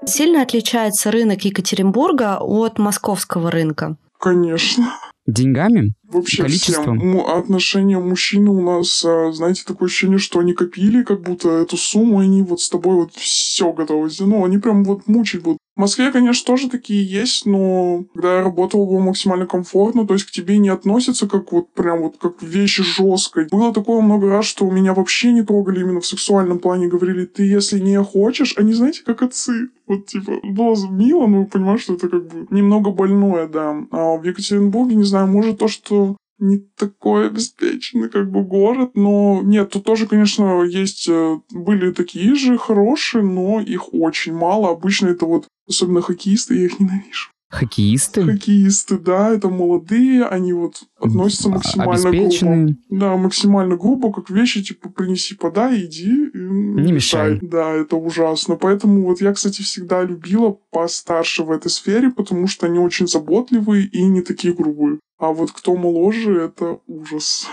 Сильно отличается рынок Екатеринбурга от московского рынка. Конечно. Деньгами? Вообще Количеством? всем. Отношения мужчины у нас, а, знаете, такое ощущение, что они копили как будто эту сумму, и они вот с тобой вот все готовы. Ну, они прям вот мучить будут. В Москве, конечно, тоже такие есть, но когда я работал, было максимально комфортно, то есть к тебе не относятся как вот прям вот как вещи жесткой. Было такое много раз, что меня вообще не трогали именно в сексуальном плане, говорили, ты если не хочешь, они знаете, как отцы. Вот типа, было мило, но понимаешь, что это как бы немного больное, да. А в Екатеринбурге, не знаю, может то, что не такой обеспеченный как бы город, но нет, тут тоже, конечно, есть, э, были такие же хорошие, но их очень мало. Обычно это вот, особенно хоккеисты, я их ненавижу. Хоккеисты? Хоккеисты, да, это молодые, они вот относятся А- максимально грубо. Да, максимально грубо, как вещи, типа, принеси, подай, иди. и Не мешай. Да, это ужасно. Поэтому вот я, кстати, всегда любила постарше в этой сфере, потому что они очень заботливые и не такие грубые. А вот кто моложе, это ужас.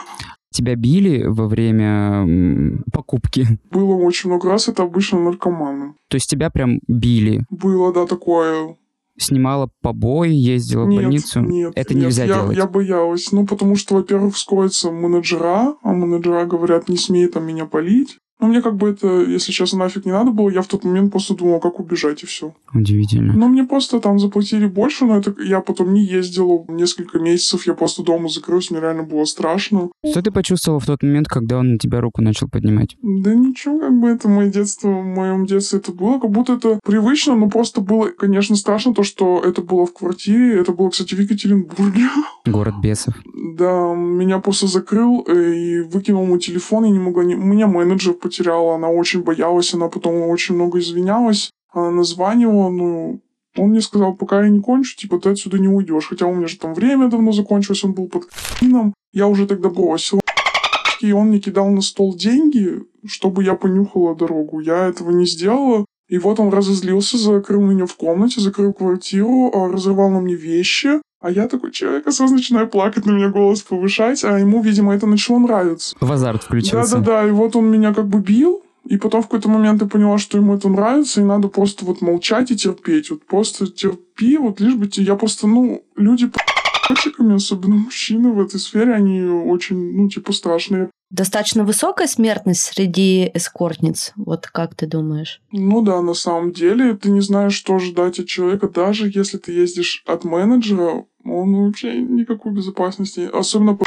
Тебя били во время покупки? Было очень много раз, это обычно наркоманы. То есть тебя прям били? Было, да, такое. Снимала побои, ездила в нет, больницу? нет, Это нет, нельзя я, делать. Я боялась. Ну, потому что, во-первых, вскроются менеджера, а менеджера говорят, не смей там меня полить. Но мне как бы это, если честно, нафиг не надо было. Я в тот момент просто думал, как убежать и все. Удивительно. Но мне просто там заплатили больше, но это я потом не ездила несколько месяцев. Я просто дома закрылась, мне реально было страшно. Что ты почувствовал в тот момент, когда он на тебя руку начал поднимать? Да ничего, как бы это мое детство, в моем детстве это было, как будто это привычно, но просто было, конечно, страшно то, что это было в квартире, это было, кстати, в Екатеринбурге. [LAUGHS] Город бесов. Да, меня просто закрыл э, и выкинул мой телефон, и не могла... Не... Меня менеджер потеряла, она очень боялась, она потом очень много извинялась, она названивала, ну, он мне сказал, пока я не кончу, типа, ты отсюда не уйдешь. Хотя у меня же там время давно закончилось, он был под к***ином. Я уже тогда бросила и он мне кидал на стол деньги, чтобы я понюхала дорогу. Я этого не сделала. И вот он разозлился, закрыл меня в комнате, закрыл квартиру, а, разорвал на мне вещи. А я такой человек, сразу начинаю плакать, на меня голос повышать, а ему, видимо, это начало нравиться. В азарт включился. Да-да-да, и вот он меня как бы бил, и потом в какой-то момент я поняла, что ему это нравится, и надо просто вот молчать и терпеть. Вот просто терпи, вот лишь бы... Я просто, ну, люди по***чиками, особенно мужчины в этой сфере, они очень, ну, типа, страшные. Достаточно высокая смертность среди эскортниц. Вот как ты думаешь? Ну да, на самом деле, ты не знаешь, что ожидать от человека, даже если ты ездишь от менеджера, он вообще никакой безопасности. Особенно по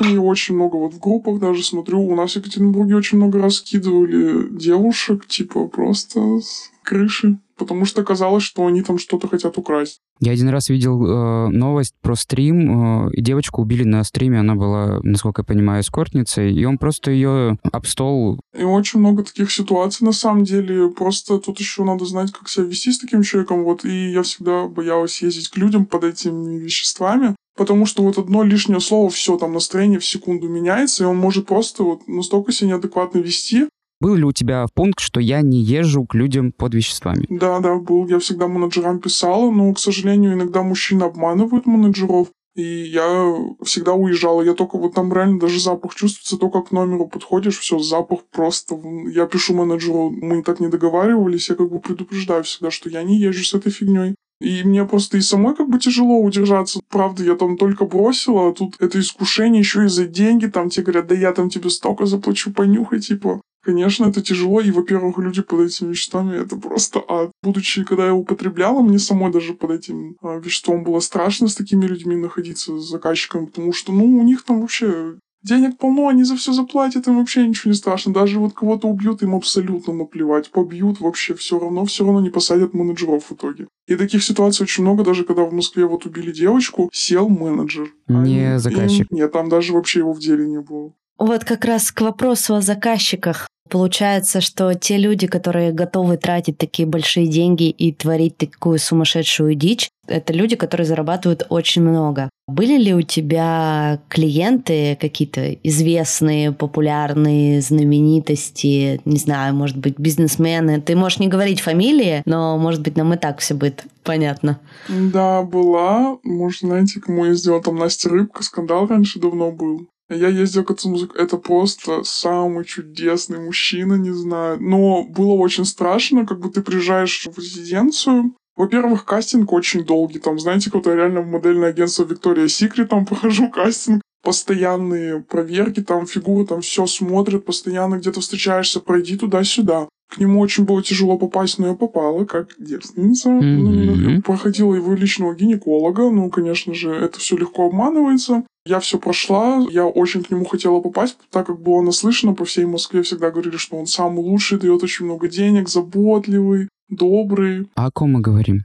[LAUGHS] и очень много вот в группах даже смотрю. У нас в Екатеринбурге очень много раскидывали девушек, типа просто с крыши. Потому что казалось, что они там что-то хотят украсть. Я один раз видел э, новость про стрим, э, девочку убили на стриме, она была, насколько я понимаю, эскортницей, и он просто ее об стол... И очень много таких ситуаций, на самом деле. Просто тут еще надо знать, как себя вести с таким человеком. Вот, и я всегда боялась ездить к людям под этими веществами. Потому что вот одно лишнее слово, все, там настроение в секунду меняется, и он может просто вот настолько себя неадекватно вести. Был ли у тебя пункт, что я не езжу к людям под веществами? Да, да, был. Я всегда менеджерам писала, но, к сожалению, иногда мужчины обманывают менеджеров. И я всегда уезжала. Я только вот там реально даже запах чувствуется, только к номеру подходишь, все, запах просто... Я пишу менеджеру, мы так не договаривались, я как бы предупреждаю всегда, что я не езжу с этой фигней. И мне просто и самой как бы тяжело удержаться. Правда, я там только бросила, а тут это искушение еще и за деньги. Там тебе говорят, да я там тебе столько заплачу, понюхай, типа. Конечно, это тяжело, и, во-первых, люди под этими веществами это просто ад. Будучи, когда я употребляла, мне самой даже под этим а, веществом было страшно с такими людьми находиться, с заказчиками, потому что, ну, у них там вообще денег полно, они за все заплатят, им вообще ничего не страшно. Даже вот кого-то убьют, им абсолютно наплевать. Побьют вообще все равно, все равно не посадят менеджеров в итоге. И таких ситуаций очень много, даже когда в Москве вот убили девочку, сел менеджер. Не Они- заказчик. им- Нет, там даже вообще его в деле не было. Вот как раз к вопросу о заказчиках. Получается, что те люди, которые готовы тратить такие большие деньги и творить такую сумасшедшую дичь, это люди, которые зарабатывают очень много. Были ли у тебя клиенты какие-то известные, популярные знаменитости, не знаю, может быть, бизнесмены? Ты можешь не говорить фамилии, но, может быть, нам и так все будет понятно. Да, была. Может, знаете, кому я сделал там Настя Рыбка, скандал раньше давно был. Я ездил к отцу музык. Это просто самый чудесный мужчина, не знаю. Но было очень страшно, как бы ты приезжаешь в резиденцию. Во-первых, кастинг очень долгий. Там, знаете, как я реально модельное агентство Victoria's Secret там [LAUGHS] прохожу кастинг. постоянные проверки, там фигуры, там все смотрят, постоянно где-то встречаешься, пройди туда-сюда. К нему очень было тяжело попасть, но я попала как девственница. Мгм. Проходила его личного гинеколога. Ну, конечно же, это все легко обманывается. Я все прошла, я очень к нему хотела попасть, так как было наслышано по всей Москве, всегда говорили, что он самый лучший, дает очень много денег, заботливый, добрый. А о ком мы говорим?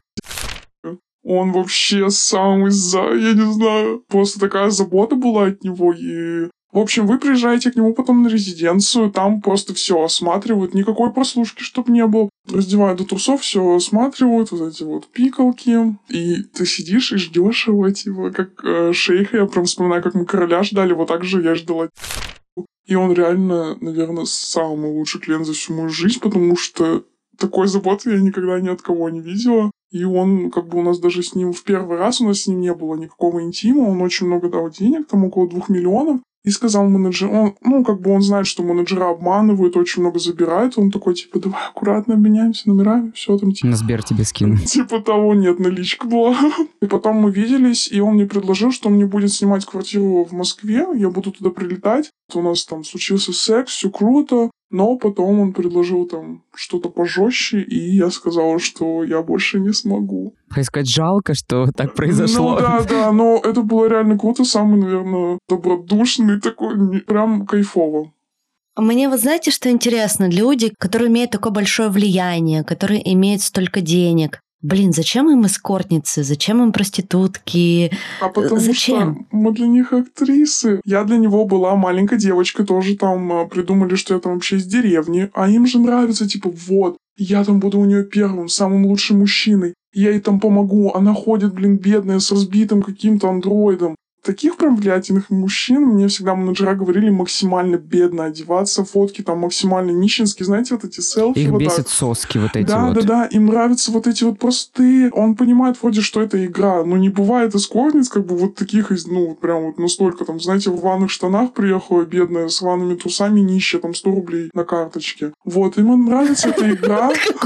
Он вообще самый за... Я не знаю. Просто такая забота была от него. И... В общем, вы приезжаете к нему потом на резиденцию, там просто все осматривают, никакой прослушки, чтобы не было. Раздевают до трусов, все осматривают, вот эти вот пикалки. И ты сидишь и ждешь его, типа, как э, шейха. Я прям вспоминаю, как мы короля ждали, вот так же я ждала. И он реально, наверное, самый лучший клиент за всю мою жизнь, потому что такой заботы я никогда ни от кого не видела. И он, как бы у нас даже с ним в первый раз у нас с ним не было никакого интима, он очень много дал денег, там около двух миллионов. И сказал менеджер, он, ну, как бы он знает, что менеджера обманывают, очень много забирают. Он такой, типа, давай аккуратно обменяемся номерами, все там, типа. На Сбер тебе скину. [LAUGHS] Типа того, нет, наличка была. И потом мы виделись, и он мне предложил, что он мне будет снимать квартиру в Москве, я буду туда прилетать. У нас там случился секс, все круто. Но потом он предложил там что-то пожестче, и я сказала, что я больше не смогу. Хочу сказать, жалко, что [LAUGHS] так произошло. Ну да, да, но это было реально круто, самый, наверное, добродушный такой, прям кайфово. Мне вот знаете, что интересно? Люди, которые имеют такое большое влияние, которые имеют столько денег. Блин, зачем им эскортницы? Зачем им проститутки? А потому Зачем? что мы для них актрисы. Я для него была маленькой девочкой, тоже там а, придумали, что я там вообще из деревни. А им же нравится, типа, вот, я там буду у нее первым, самым лучшим мужчиной. Я ей там помогу. Она ходит, блин, бедная, с разбитым каким-то андроидом. Таких прям влиятельных мужчин мне всегда менеджера говорили максимально бедно одеваться, фотки там максимально нищенские, знаете, вот эти селфи. Их вот бесят так. соски вот эти да, вот. да, да, им нравятся вот эти вот простые. Он понимает вроде, что это игра, но не бывает эскортниц, как бы вот таких, из, ну, прям вот настолько, там, знаете, в ванных штанах приехала бедная, с ванными трусами нищая, там, 100 рублей на карточке. Вот, им нравится эта игра. [LAUGHS] Как.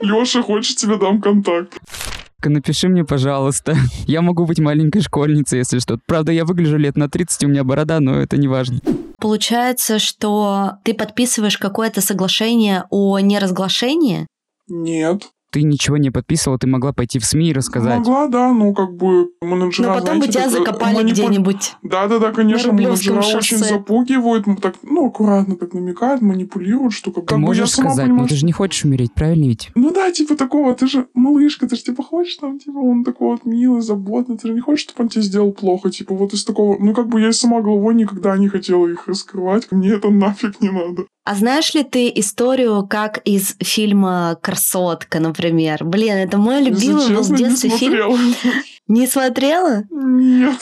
Леша, [LAUGHS] хочет тебе дам контакт. Напиши мне, пожалуйста. [LAUGHS] Я могу быть маленькой школьницей, если что. Правда, я выгляжу лет на 30, у меня борода, но это не важно. Получается, что ты подписываешь какое-то соглашение о неразглашении? Нет. Ты ничего не подписывала, ты могла пойти в СМИ и рассказать. Могла, да, ну, как бы менеджера, Но потом бы знаете, тебя так, э, закопали манипу- где-нибудь. Да-да-да, конечно, менеджера очень шоссе. запугивают, м, так, ну, аккуратно так намекают, манипулируют, что как, Ты как бы я можешь сама сказать, понимаю, но ты же не хочешь умереть, правильно ведь? Ну да, типа такого, ты же малышка, ты же типа хочешь там, типа, он такой вот милый, заботный, ты же не хочешь, чтобы он тебе сделал плохо, типа вот из такого, ну как бы я и сама головой никогда не хотела их раскрывать, мне это нафиг не надо. А знаешь ли ты историю, как из фильма «Красотка», например? Блин, это мой любимый был в честно, не фильм. Не смотрела? Нет.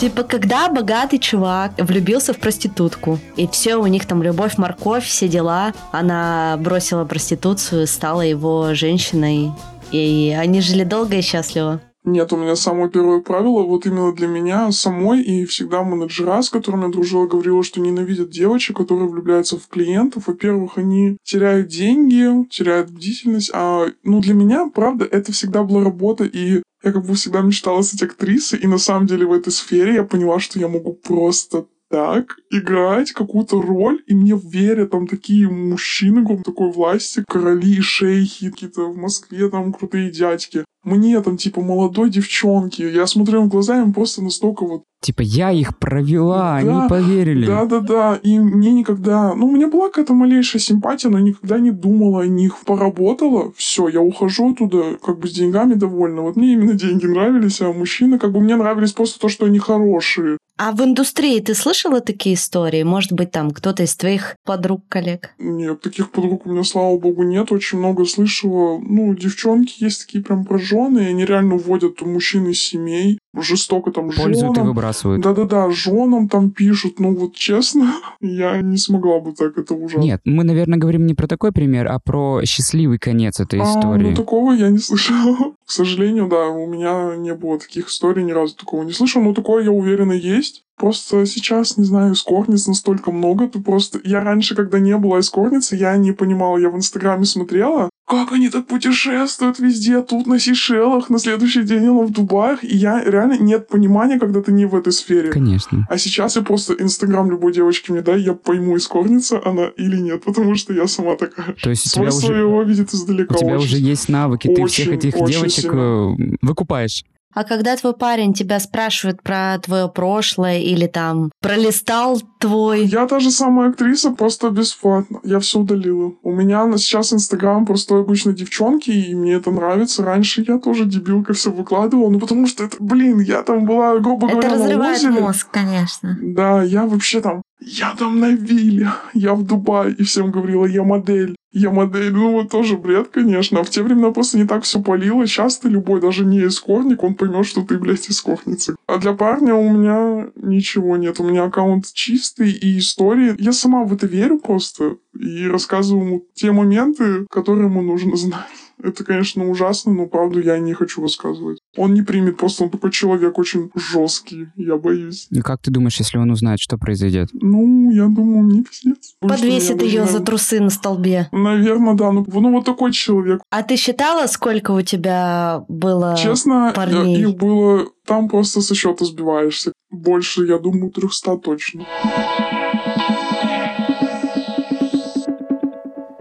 Типа, когда богатый чувак влюбился в проститутку, и все, у них там любовь, морковь, все дела, она бросила проституцию, стала его женщиной, и они жили долго и счастливо. Нет, у меня самое первое правило, вот именно для меня самой, и всегда менеджера, с которыми я дружила, говорила, что ненавидят девочек, которые влюбляются в клиентов. Во-первых, они теряют деньги, теряют бдительность, а, ну, для меня, правда, это всегда была работа, и я как бы всегда мечтала стать актрисой, и на самом деле в этой сфере я поняла, что я могу просто так играть какую-то роль, и мне верят там такие мужчины говорю, такой власти, короли, шейхи какие-то в Москве, там крутые дядьки. Мне там типа молодой девчонки, я смотрю им в глаза, им просто настолько вот Типа, я их провела, Да, они поверили. да-да-да, и мне никогда... Ну, у меня была какая-то малейшая симпатия, но никогда не думала о них. Поработала, все, я ухожу оттуда как бы с деньгами довольна. Вот мне именно деньги нравились, а мужчины как бы мне нравились просто то, что они хорошие. А в индустрии ты слышала такие истории? Может быть, там кто-то из твоих подруг, коллег? Нет, таких подруг у меня, слава богу, нет. Очень много слышала. Ну, девчонки есть такие прям прожженные, они реально уводят мужчин из семей, жестоко там Пользуют и женам. выбрасывают. Да-да-да, женам там пишут. Ну, вот честно, [LAUGHS] я не смогла бы так, это ужасно. Нет, мы, наверное, говорим не про такой пример, а про счастливый конец этой А, истории. ну, такого я не [LAUGHS] слышала. К сожалению, да, у меня не было таких историй, ни разу такого не слышал, но такое, я уверена, есть. Просто сейчас, не знаю, эскортниц настолько много, ты просто... Я раньше, когда не было эскортницы, я не понимала, я в Инстаграме смотрела, как они так путешествуют везде, тут на Сейшелах, на следующий день она в Дубаях, и я реально нет понимания, когда ты не в этой сфере. Конечно. А сейчас я просто Инстаграм любой девочки мне дай, я пойму, эскортница она или нет, потому что я сама такая. То есть у тебя уже... своего видит издалека У тебя очень. уже есть навыки, ты всех Очень, этих очень девочек сильно. э, выкупаешь. А когда твой парень тебя спрашивает про твое прошлое или там пролистал твой... Я та же самая актриса, просто бесплатно. Я все удалила. У меня на- сейчас Инстаграм простой обычно девчонки, и мне это нравится. Раньше я тоже дебилка все выкладывала, ну потому что это, блин, я там была, грубо Это говоря, на разрывает озере. мозг, конечно. Да, я вообще там, я там на вилле, я в Дубае, и всем говорила, я модель, я модель. Ну, вот тоже бред, конечно. А в те времена просто не так все палило. Сейчас ты любой, даже не эскортник, он поймет, что ты, блядь, эскортница. А для парня у меня ничего нет. У меня аккаунт чистый и истории. Я сама в это верю просто и рассказываю ему те моменты, которые ему нужно знать. Это, конечно, ужасно, но правду я не хочу рассказывать. Он не примет, просто он такой человек очень жесткий, я боюсь. И как ты думаешь, если он узнает, что произойдет? Ну, я думаю, мне пиздец. Подвесит ее за трусы на столбе. Наверное, да. Ну, ну, вот такой человек. А ты считала, сколько у тебя было... Честно, парней. их было... Там просто со счета сбиваешься. Больше, я думаю, 300 точно.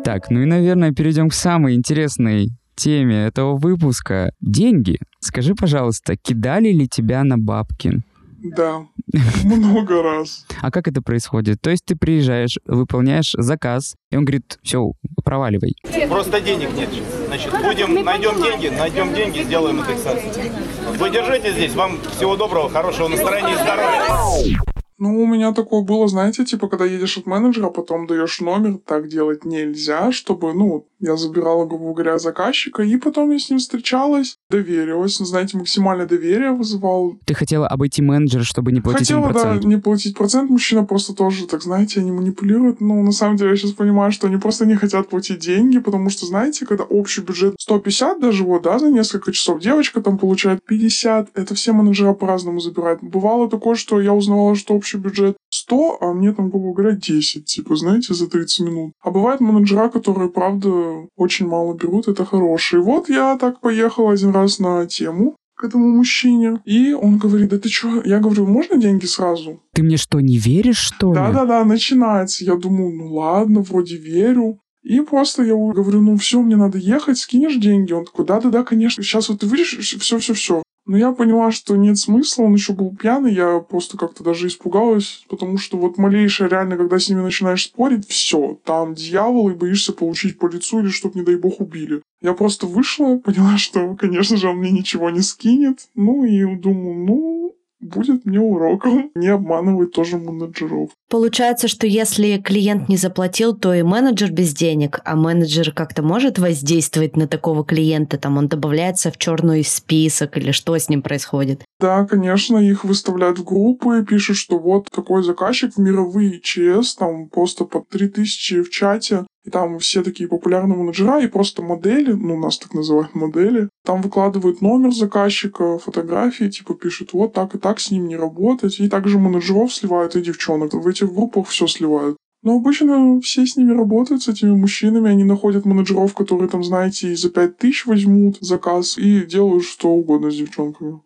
Так, ну и, наверное, перейдем к самой интересной теме этого выпуска. Деньги. Скажи, пожалуйста, кидали ли тебя на бабки? Да. [LAUGHS] Много раз. А как это происходит? То есть ты приезжаешь, выполняешь заказ, и он говорит, все, проваливай. Просто денег нет. Значит, будем, найдем деньги, найдем деньги, сделаем индексацию. Вы держите здесь, вам всего доброго, хорошего настроения и здоровья. Ну, у меня такое было, знаете, типа, когда едешь от менеджера, потом даешь номер, так делать нельзя, чтобы, ну, я забирала, грубо говоря, заказчика, и потом я с ним встречалась, доверилась, ну, знаете, максимальное доверие вызывал. Ты хотела обойти менеджера, чтобы не платить ему Хотела, да, процент. не платить процент, мужчина просто тоже, так знаете, они манипулируют, но на самом деле я сейчас понимаю, что они просто не хотят платить деньги, потому что, знаете, когда общий бюджет 150 даже вот, да, за несколько часов, девочка там получает 50, это все менеджера по-разному забирают. Бывало такое, что я узнавала, что общий бюджет 100, а мне там, грубо говоря, 10, типа, знаете, за 30 минут. А бывают менеджера, которые, правда, очень мало берут, это хорошие. Вот я так поехала один раз на тему, к этому мужчине. И он говорит, да ты чё? Я говорю, можно деньги сразу? Ты мне что, не веришь, что ли? Да-да-да, начинается. Я думаю, ну ладно, вроде верю. И просто я говорю, ну все, мне надо ехать, скинешь деньги? Он такой, да-да-да, конечно, сейчас вот ты выйдешь, все-все-все. Но я поняла, что нет смысла, он еще был пьяный, я просто как-то даже испугалась, потому что вот малейшее реально, когда с ними начинаешь спорить, все, там дьявол, и боишься получить по лицу или чтоб, не дай бог, убили. Я просто вышла, [LAUGHS] поняла, что, конечно же, он мне ничего не скинет, ну и думаю, ну, будет мне уроком не обманывать тоже менеджеров. Получается, что если клиент не заплатил, то и менеджер без денег, а менеджер как-то может воздействовать на такого клиента, там он добавляется в черный список или что с ним происходит? Да, конечно, их выставляют в группы, пишут, что вот такой заказчик в мировые ЧС, там просто по 3000 в чате, и там все такие популярные менеджера и просто модели, ну, нас так называют модели, там выкладывают номер заказчика, фотографии, типа пишут, вот так и так с ним не работать, и также менеджеров сливают и девчонок. В этих группах все сливают. Но обычно все с ними работают, с этими мужчинами. Они находят менеджеров, которые там, знаете, и за 5000 возьмут заказ и делают что угодно с девчонками.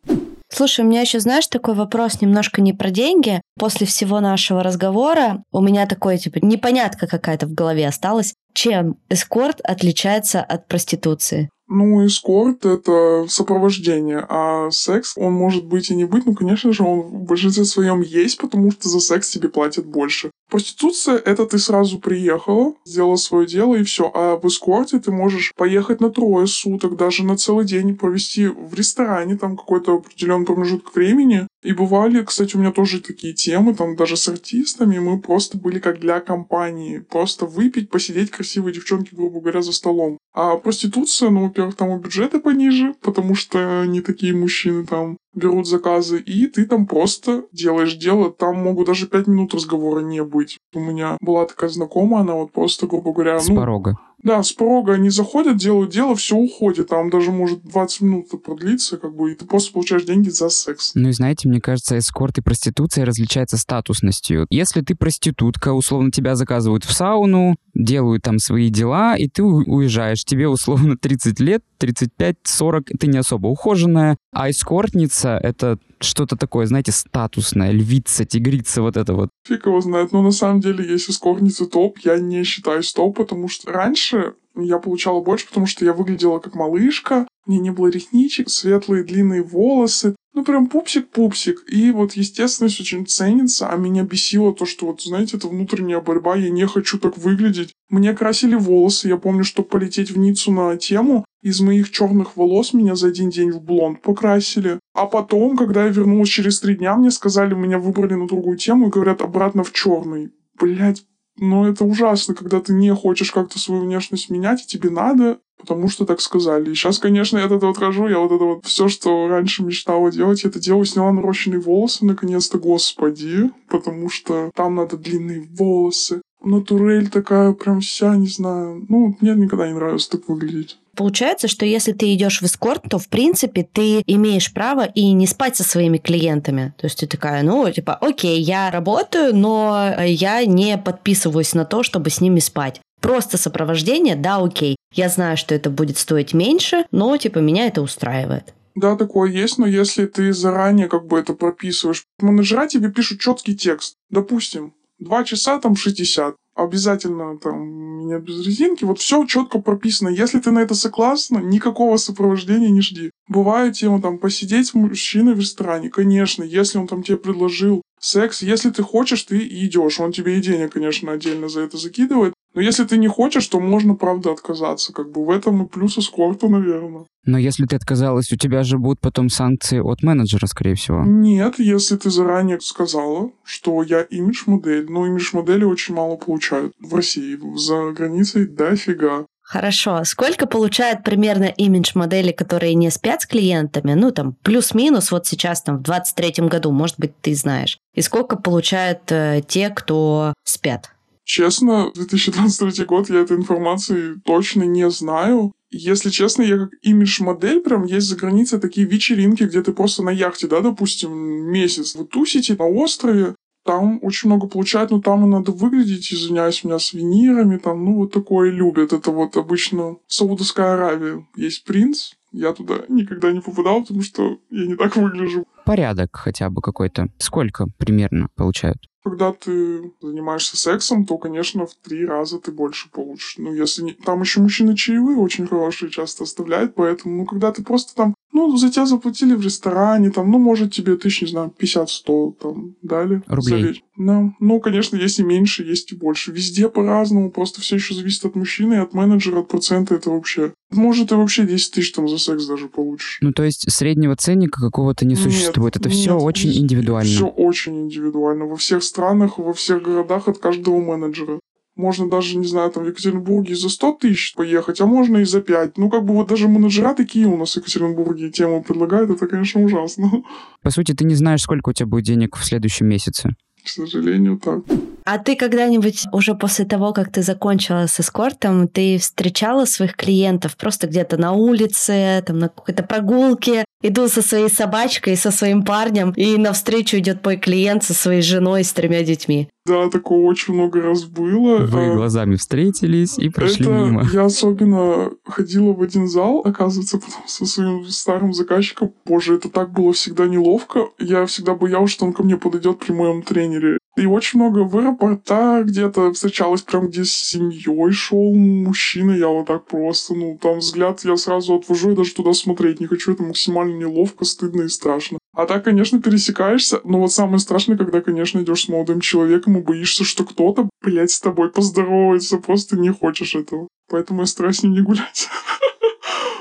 Слушай, у меня еще, знаешь, такой вопрос немножко не про деньги. После всего нашего разговора у меня такой, типа, непонятка какая-то в голове осталась. Чем эскорт отличается от проституции? Ну, эскорт — это сопровождение, а секс, он может быть и не быть, ну, конечно же, он в большинстве своем есть, потому что за секс тебе платят больше. Проституция — это ты сразу приехала, сделала свое дело и все. А в эскорте ты можешь поехать на трое суток, даже на целый день провести в ресторане там какой-то определенный промежуток времени. И бывали, кстати, у меня тоже такие темы, там даже с артистами, мы просто были как для компании. Просто выпить, посидеть красивые девчонки, грубо говоря, за столом. А проституция, ну, во-первых, там и бюджеты пониже, потому что не такие мужчины там берут заказы, и ты там просто делаешь дело, там могут даже пять минут разговора не быть. У меня была такая знакомая, она вот просто, грубо говоря, С ну, порога. да, с порога они заходят, делают дело, все уходит. Там даже может 20 минут продлиться, как бы, и ты просто получаешь деньги за секс. Ну и знаете, мне кажется, эскорт и проституция различаются статусностью. Если ты проститутка, условно тебя заказывают в сауну, делают там свои дела, и ты уезжаешь. Тебе условно 30 лет, 35, 40, ты не особо ухоженная. А эскортница — это что-то такое, знаете, статусное, львица, тигрица, вот это вот. Фиг его знает. Но на самом деле, если скорницы топ, я не считаюсь топ, потому что раньше я получала больше, потому что я выглядела как малышка, мне не было ресничек, светлые длинные волосы, ну прям пупсик-пупсик. И вот естественность очень ценится, а меня бесило то, что вот, знаете, это внутренняя борьба, я не хочу так выглядеть. Мне красили волосы, я помню, что полететь в Ниццу на тему, из моих черных волос меня за один день в блонд покрасили. А потом, когда я вернулась через три дня, мне сказали, меня выбрали на другую тему и говорят обратно в черный. Блять, но это ужасно, когда ты не хочешь как-то свою внешность менять, и тебе надо, потому что так сказали. И сейчас, конечно, я от этого отхожу, я вот это вот все, что раньше мечтала делать, я это делаю, сняла нарощенные волосы, наконец-то, господи, потому что там надо длинные волосы. Натурель такая прям вся, не знаю. Ну, мне никогда не нравилось так выглядеть. Получается, что если ты идешь в эскорт, то, в принципе, ты имеешь право и не спать со своими клиентами. То есть ты такая, ну, типа, окей, я работаю, но я не подписываюсь на то, чтобы с ними спать. Просто сопровождение, да, окей. Я знаю, что это будет стоить меньше, но, типа, меня это устраивает. Да, такое есть, но если ты заранее как бы это прописываешь, менеджера тебе пишут четкий текст. Допустим, 2 часа там 60. Обязательно там меня без резинки. Вот все четко прописано. Если ты на это согласна, никакого сопровождения не жди. Бывает тема там посидеть с мужчиной в ресторане. Конечно, если он там тебе предложил секс, если ты хочешь, ты идешь. Он тебе и денег, конечно, отдельно за это закидывает. Но если ты не хочешь, то можно, правда, отказаться. Как бы в этом и плюс эскорта, наверное. Но если ты отказалась, у тебя же будут потом санкции от менеджера, скорее всего. Нет, если ты заранее сказала, что я имидж-модель, но имидж-модели очень мало получают в России. За границей дофига. Хорошо. Сколько получают примерно имидж-модели, которые не спят с клиентами? Ну, там, плюс-минус, вот сейчас, там, в 23-м году, может быть, ты знаешь. И сколько получают э, те, кто спят? Честно, 2023 год я этой информации точно не знаю. Если честно, я как имидж-модель, прям есть за границей такие вечеринки, где ты просто на яхте, да, допустим, месяц вы тусите на острове, там очень много получают, но там и надо выглядеть, извиняюсь, у меня с винирами, там, ну, вот такое любят. Это вот обычно Саудовская Аравия. Есть принц, я туда никогда не попадал, потому что я не так выгляжу. Порядок хотя бы какой-то. Сколько примерно получают? Когда ты занимаешься сексом, то, конечно, в три раза ты больше получишь. Ну, если не... Там еще мужчины чаевые очень хорошие часто оставляют, поэтому, ну, когда ты просто там, ну, за тебя заплатили в ресторане, там, ну, может, тебе тысяч, не знаю, 50-100 там дали. Рублей. За вечер. Да. Ну, конечно, есть и меньше, есть и больше. Везде по-разному, просто все еще зависит от мужчины, и от менеджера, от процента это вообще. Может, и вообще 10 тысяч там за секс даже получишь. Ну, то есть среднего ценника какого-то не Нет, существует. Это все нет, очень вез- индивидуально. Все очень индивидуально. Во всех странах, во всех городах от каждого менеджера. Можно даже, не знаю, там в Екатеринбурге за 100 тысяч поехать, а можно и за 5. Ну, как бы вот даже менеджера такие у нас в Екатеринбурге тему предлагают, это, конечно, ужасно. По сути, ты не знаешь, сколько у тебя будет денег в следующем месяце. К сожалению, так. А ты когда-нибудь уже после того, как ты закончила с эскортом, ты встречала своих клиентов просто где-то на улице, там на какой-то прогулке, иду со своей собачкой, со своим парнем, и навстречу идет мой клиент со своей женой и с тремя детьми. Да, такого очень много раз было. Вы А, глазами встретились и прошли это мимо. я особенно ходила в один зал, оказывается, потом со своим старым заказчиком. Боже, это так было всегда неловко. Я всегда боялась, что он ко мне подойдет при моем тренере. И очень много в аэропортах где-то встречалась, прям где с семьей шел мужчина. Я вот так просто, ну, там взгляд я сразу отвожу, я даже туда смотреть не хочу. Это максимально неловко, стыдно и страшно. А так, конечно, пересекаешься. Но вот самое страшное, когда, конечно, идешь с молодым человеком и боишься, что кто-то, блядь, с тобой поздоровается. Просто не хочешь этого. Поэтому я стараюсь с ним не гулять. [LAUGHS]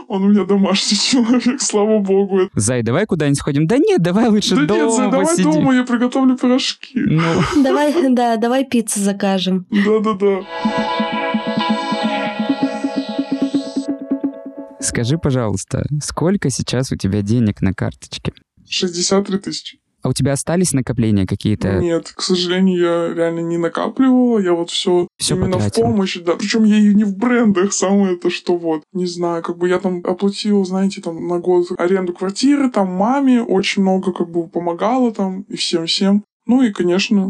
Он у меня домашний [LAUGHS] человек, слава богу. Зай, давай куда-нибудь сходим? Да нет, давай лучше Да дома нет, Зай, давай посидим. дома, я приготовлю пирожки. Ну, [LAUGHS] Давай, да, давай пиццу закажем. Да-да-да. скажи, пожалуйста, сколько сейчас у тебя денег на карточке? 63 тысячи. А у тебя остались накопления какие-то? Нет, к сожалению, я реально не накапливала. Я вот все, Всё именно потратил. в помощь, да. Причем я и не в брендах, самое это что вот. Не знаю, как бы я там оплатила, знаете, там на год аренду квартиры, там маме очень много как бы помогала там и всем-всем. Ну и, конечно,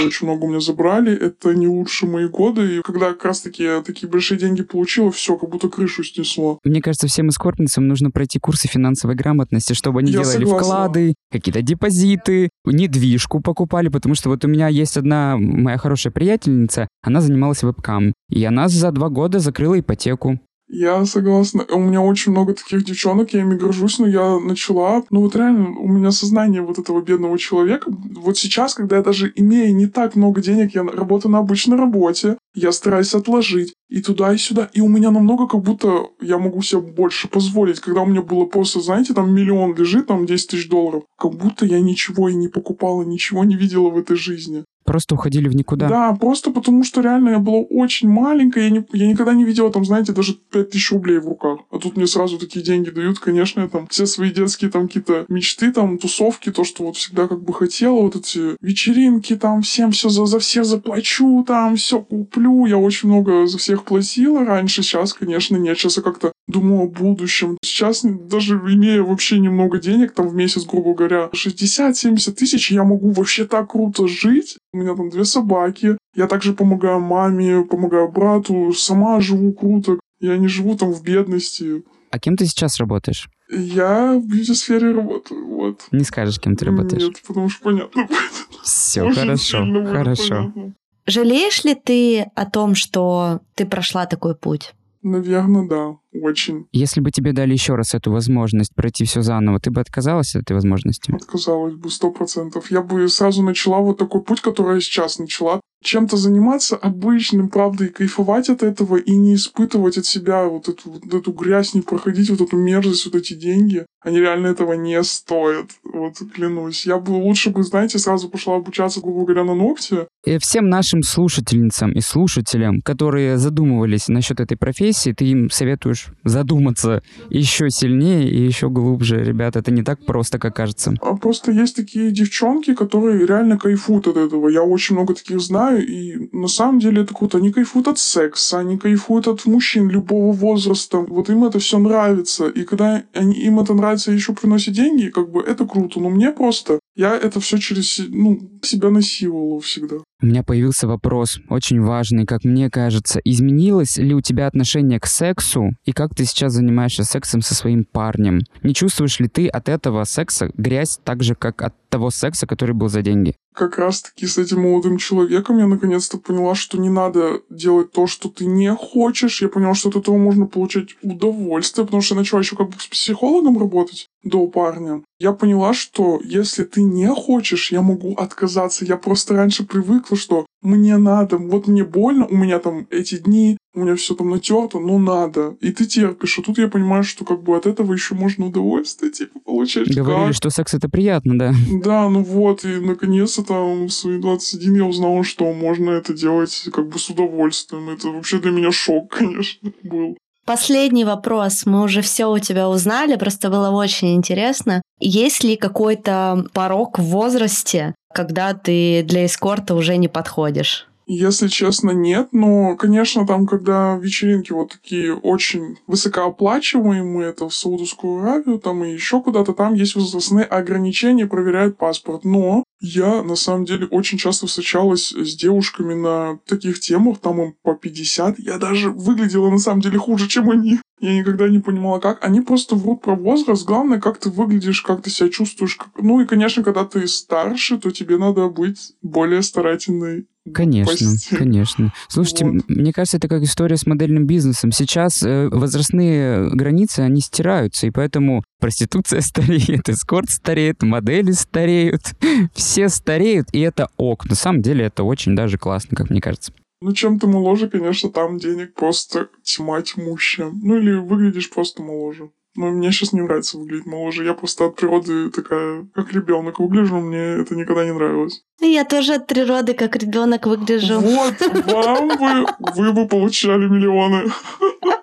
очень много у меня забрали. Это не лучшие мои годы. И когда как раз-таки я такие большие деньги получила, все, как будто крышу снесло. Мне кажется, всем эскортницам нужно пройти курсы финансовой грамотности, чтобы они Я делали согласна. вклады, какие-то депозиты, недвижку покупали, потому что вот у меня есть одна моя хорошая приятельница, она занималась вебкам, и она за два года закрыла ипотеку. Я согласна. У меня очень много таких девчонок, я ими горжусь, но я начала... Ну вот реально, у меня сознание вот этого бедного человека. Вот сейчас, когда я даже имея не так много денег, я работаю на обычной работе, я стараюсь отложить и туда, и сюда. И у меня намного как будто я могу себе больше позволить. Когда у меня было просто, знаете, там миллион лежит, там 10 тысяч долларов, как будто я ничего и не покупала, ничего не видела в этой жизни. Просто уходили в никуда. Да, просто потому что реально я была очень маленькая, я, не, я никогда не видела там, знаете, даже 5000 рублей в руках. А тут мне сразу такие деньги дают, конечно, я там все свои детские там какие-то мечты, там тусовки, то, что вот всегда как бы хотела, вот эти вечеринки, там всем все за, за всех заплачу, там все куплю. Я очень много за всех платила раньше, сейчас, конечно, нет. Сейчас я как-то думаю о будущем. Сейчас, даже имея вообще немного денег, там в месяц, грубо говоря, 60-70 тысяч, я могу вообще так круто жить. У меня там две собаки. Я также помогаю маме, помогаю брату. Сама живу круто. Я не живу там в бедности. А кем ты сейчас работаешь? Я в бьюти-сфере работаю, вот. Не скажешь, кем ты работаешь. Нет, потому что понятно [LAUGHS] будет. Все, Очень хорошо, хорошо. понятно. Жалеешь ли ты о том, что ты прошла такой путь? Наверное, да, очень. Если бы тебе дали еще раз эту возможность пройти все заново, ты бы отказалась от этой возможности? Отказалась бы сто процентов. Я бы сразу начала вот такой путь, который я сейчас начала. Чем-то заниматься обычным, правда, и кайфовать от этого, и не испытывать от себя вот эту, вот эту грязь, не проходить вот эту мерзость, вот эти деньги. Они реально этого не стоят. Вот клянусь. Я бы лучше бы, знаете, сразу пошла обучаться, грубо говоря, на ногти. И всем нашим слушательницам и слушателям, которые задумывались насчет этой профессии, ты им советуешь задуматься еще сильнее и еще глубже. Ребята, это не так просто, как кажется. А просто есть такие девчонки, которые реально кайфуют от этого. Я очень много таких знаю, и на самом деле это круто. Они кайфуют от секса, они кайфуют от мужчин любого возраста. Вот им это все нравится. И когда они, им это нравится еще приносит деньги, как бы это круто. Но мне просто, я это все через ну, себя насиловала всегда. У меня появился вопрос, очень важный, как мне кажется. Изменилось ли у тебя отношение к сексу и как ты сейчас занимаешься сексом со своим парнем? Не чувствуешь ли ты от этого секса грязь так же, как от того секса, который был за деньги? Как раз-таки с этим молодым человеком я наконец-то поняла, что не надо делать то, что ты не хочешь. Я поняла, что от этого можно получать удовольствие, потому что я начала еще как бы с психологом работать до парня. Я поняла, что если ты не хочешь, я могу отказаться. Я просто раньше привыкла, что мне надо, вот мне больно, у меня там эти дни, у меня все там натерто, но надо. И ты терпишь. А тут я понимаю, что как бы от этого еще можно удовольствие, типа, получать. Говорили, Как? что секс это приятно, да? Да, ну вот, и наконец-то там в свои 21 я узнала, что можно это делать как бы с удовольствием. Это вообще для меня шок, [LAUGHS] конечно, был. Последний вопрос. Мы уже все у тебя узнали, просто было очень интересно. Есть ли какой-то порог в возрасте, когда ты для эскорта уже не подходишь? Если честно, нет, но, конечно, там, когда вечеринки вот такие очень высокооплачиваемые, это в Саудовскую Аравию, там и еще куда-то, там есть возрастные ограничения, проверяют паспорт. Но я, на самом деле, очень часто встречалась с девушками на таких темах, там им по 50. Я даже выглядела, на самом деле, хуже, чем они. Я никогда не понимала, как. Они просто врут про возраст. Главное, как ты выглядишь, как ты себя чувствуешь. Ну и, конечно, когда ты старше, то тебе надо быть более старательной. Конечно, Спасибо. [LAUGHS] конечно. Слушайте, Вот. мне кажется, это как история с модельным бизнесом. Сейчас э, возрастные границы, они стираются, и поэтому проституция [LAUGHS] стареет, эскорт стареет, модели стареют, [LAUGHS] все стареют, и это ок. На самом деле это очень даже классно, как мне кажется. Ну, чем ты моложе, конечно, там денег просто тьма тьмущая. Ну, или выглядишь просто моложе. Но мне сейчас не нравится выглядеть моложе. Я просто от природы такая, как ребенок выгляжу, мне это никогда не нравилось. Я тоже от природы как ребенок выгляжу. Вот, вам бы, вы бы получали миллионы. [LAUGHS]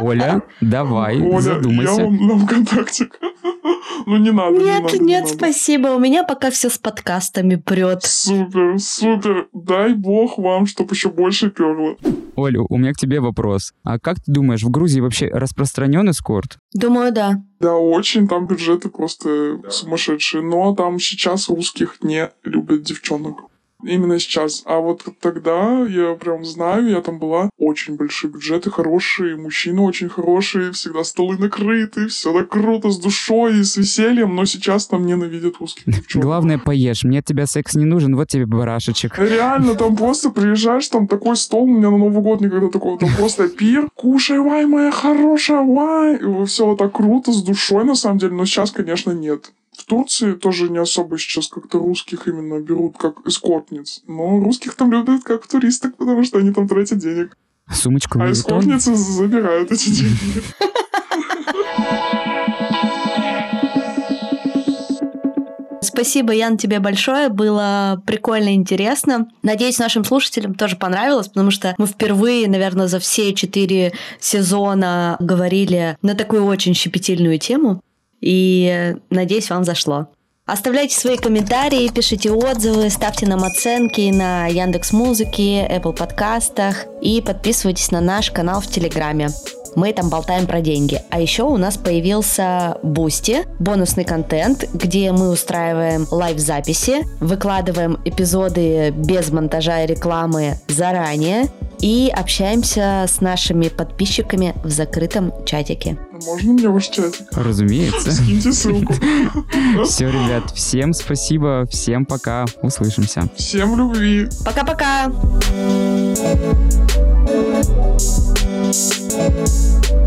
Оля, давай, Оля, я задумайся. вам на ВКонтакте. [LAUGHS] Ну не надо, не Нет, надо, не нет, надо. спасибо. У меня пока все с подкастами прет. Супер, супер. Дай бог вам, чтобы еще больше перло. Оль, у меня к тебе вопрос. А как ты думаешь, в Грузии вообще распространен эскорт? Думаю, да. Да, очень, там бюджеты просто сумасшедшие. Но там сейчас русских не любят девчонок. Именно сейчас. А вот тогда, я прям знаю, я там была, очень большие бюджеты, хорошие, мужчины очень хорошие, всегда столы накрыты, все так круто, с душой и с весельем, но сейчас там ненавидят русских [LAUGHS] девчонок. Главное, поешь. Мне от тебя секс не нужен, вот тебе барашечек. Реально, там просто приезжаешь, там такой стол, у меня на Новый год никогда такого, там просто пир, кушай, вай, моя хорошая, вай, все так круто, с душой, на самом деле, но сейчас, конечно, нет. В Турции тоже не особо сейчас как-то русских именно берут как эскортниц, но русских там любят как туристок, потому что они там тратят денег, Сумочку а эскортницы забирают эти деньги. Спасибо, Ян, тебе большое. Было прикольно и интересно. Надеюсь, нашим слушателям тоже понравилось, потому что мы впервые, наверное, за все четыре сезона говорили на такую очень щепетильную тему. И надеюсь, вам зашло. Оставляйте свои комментарии, пишите отзывы, ставьте нам оценки на Яндекс Музыке, Apple подкастах и подписывайтесь на наш канал в Телеграме. Мы там болтаем про деньги. А еще у нас появился Boosty, бонусный контент, где мы устраиваем live-записи, выкладываем эпизоды без монтажа и рекламы заранее и общаемся с нашими подписчиками в закрытом чатике. Можно мне ваш чатик? Разумеется. Скиньте ссылку. [LAUGHS] Все, ребят, всем спасибо, всем пока, услышимся. Всем любви. Пока-пока! Thank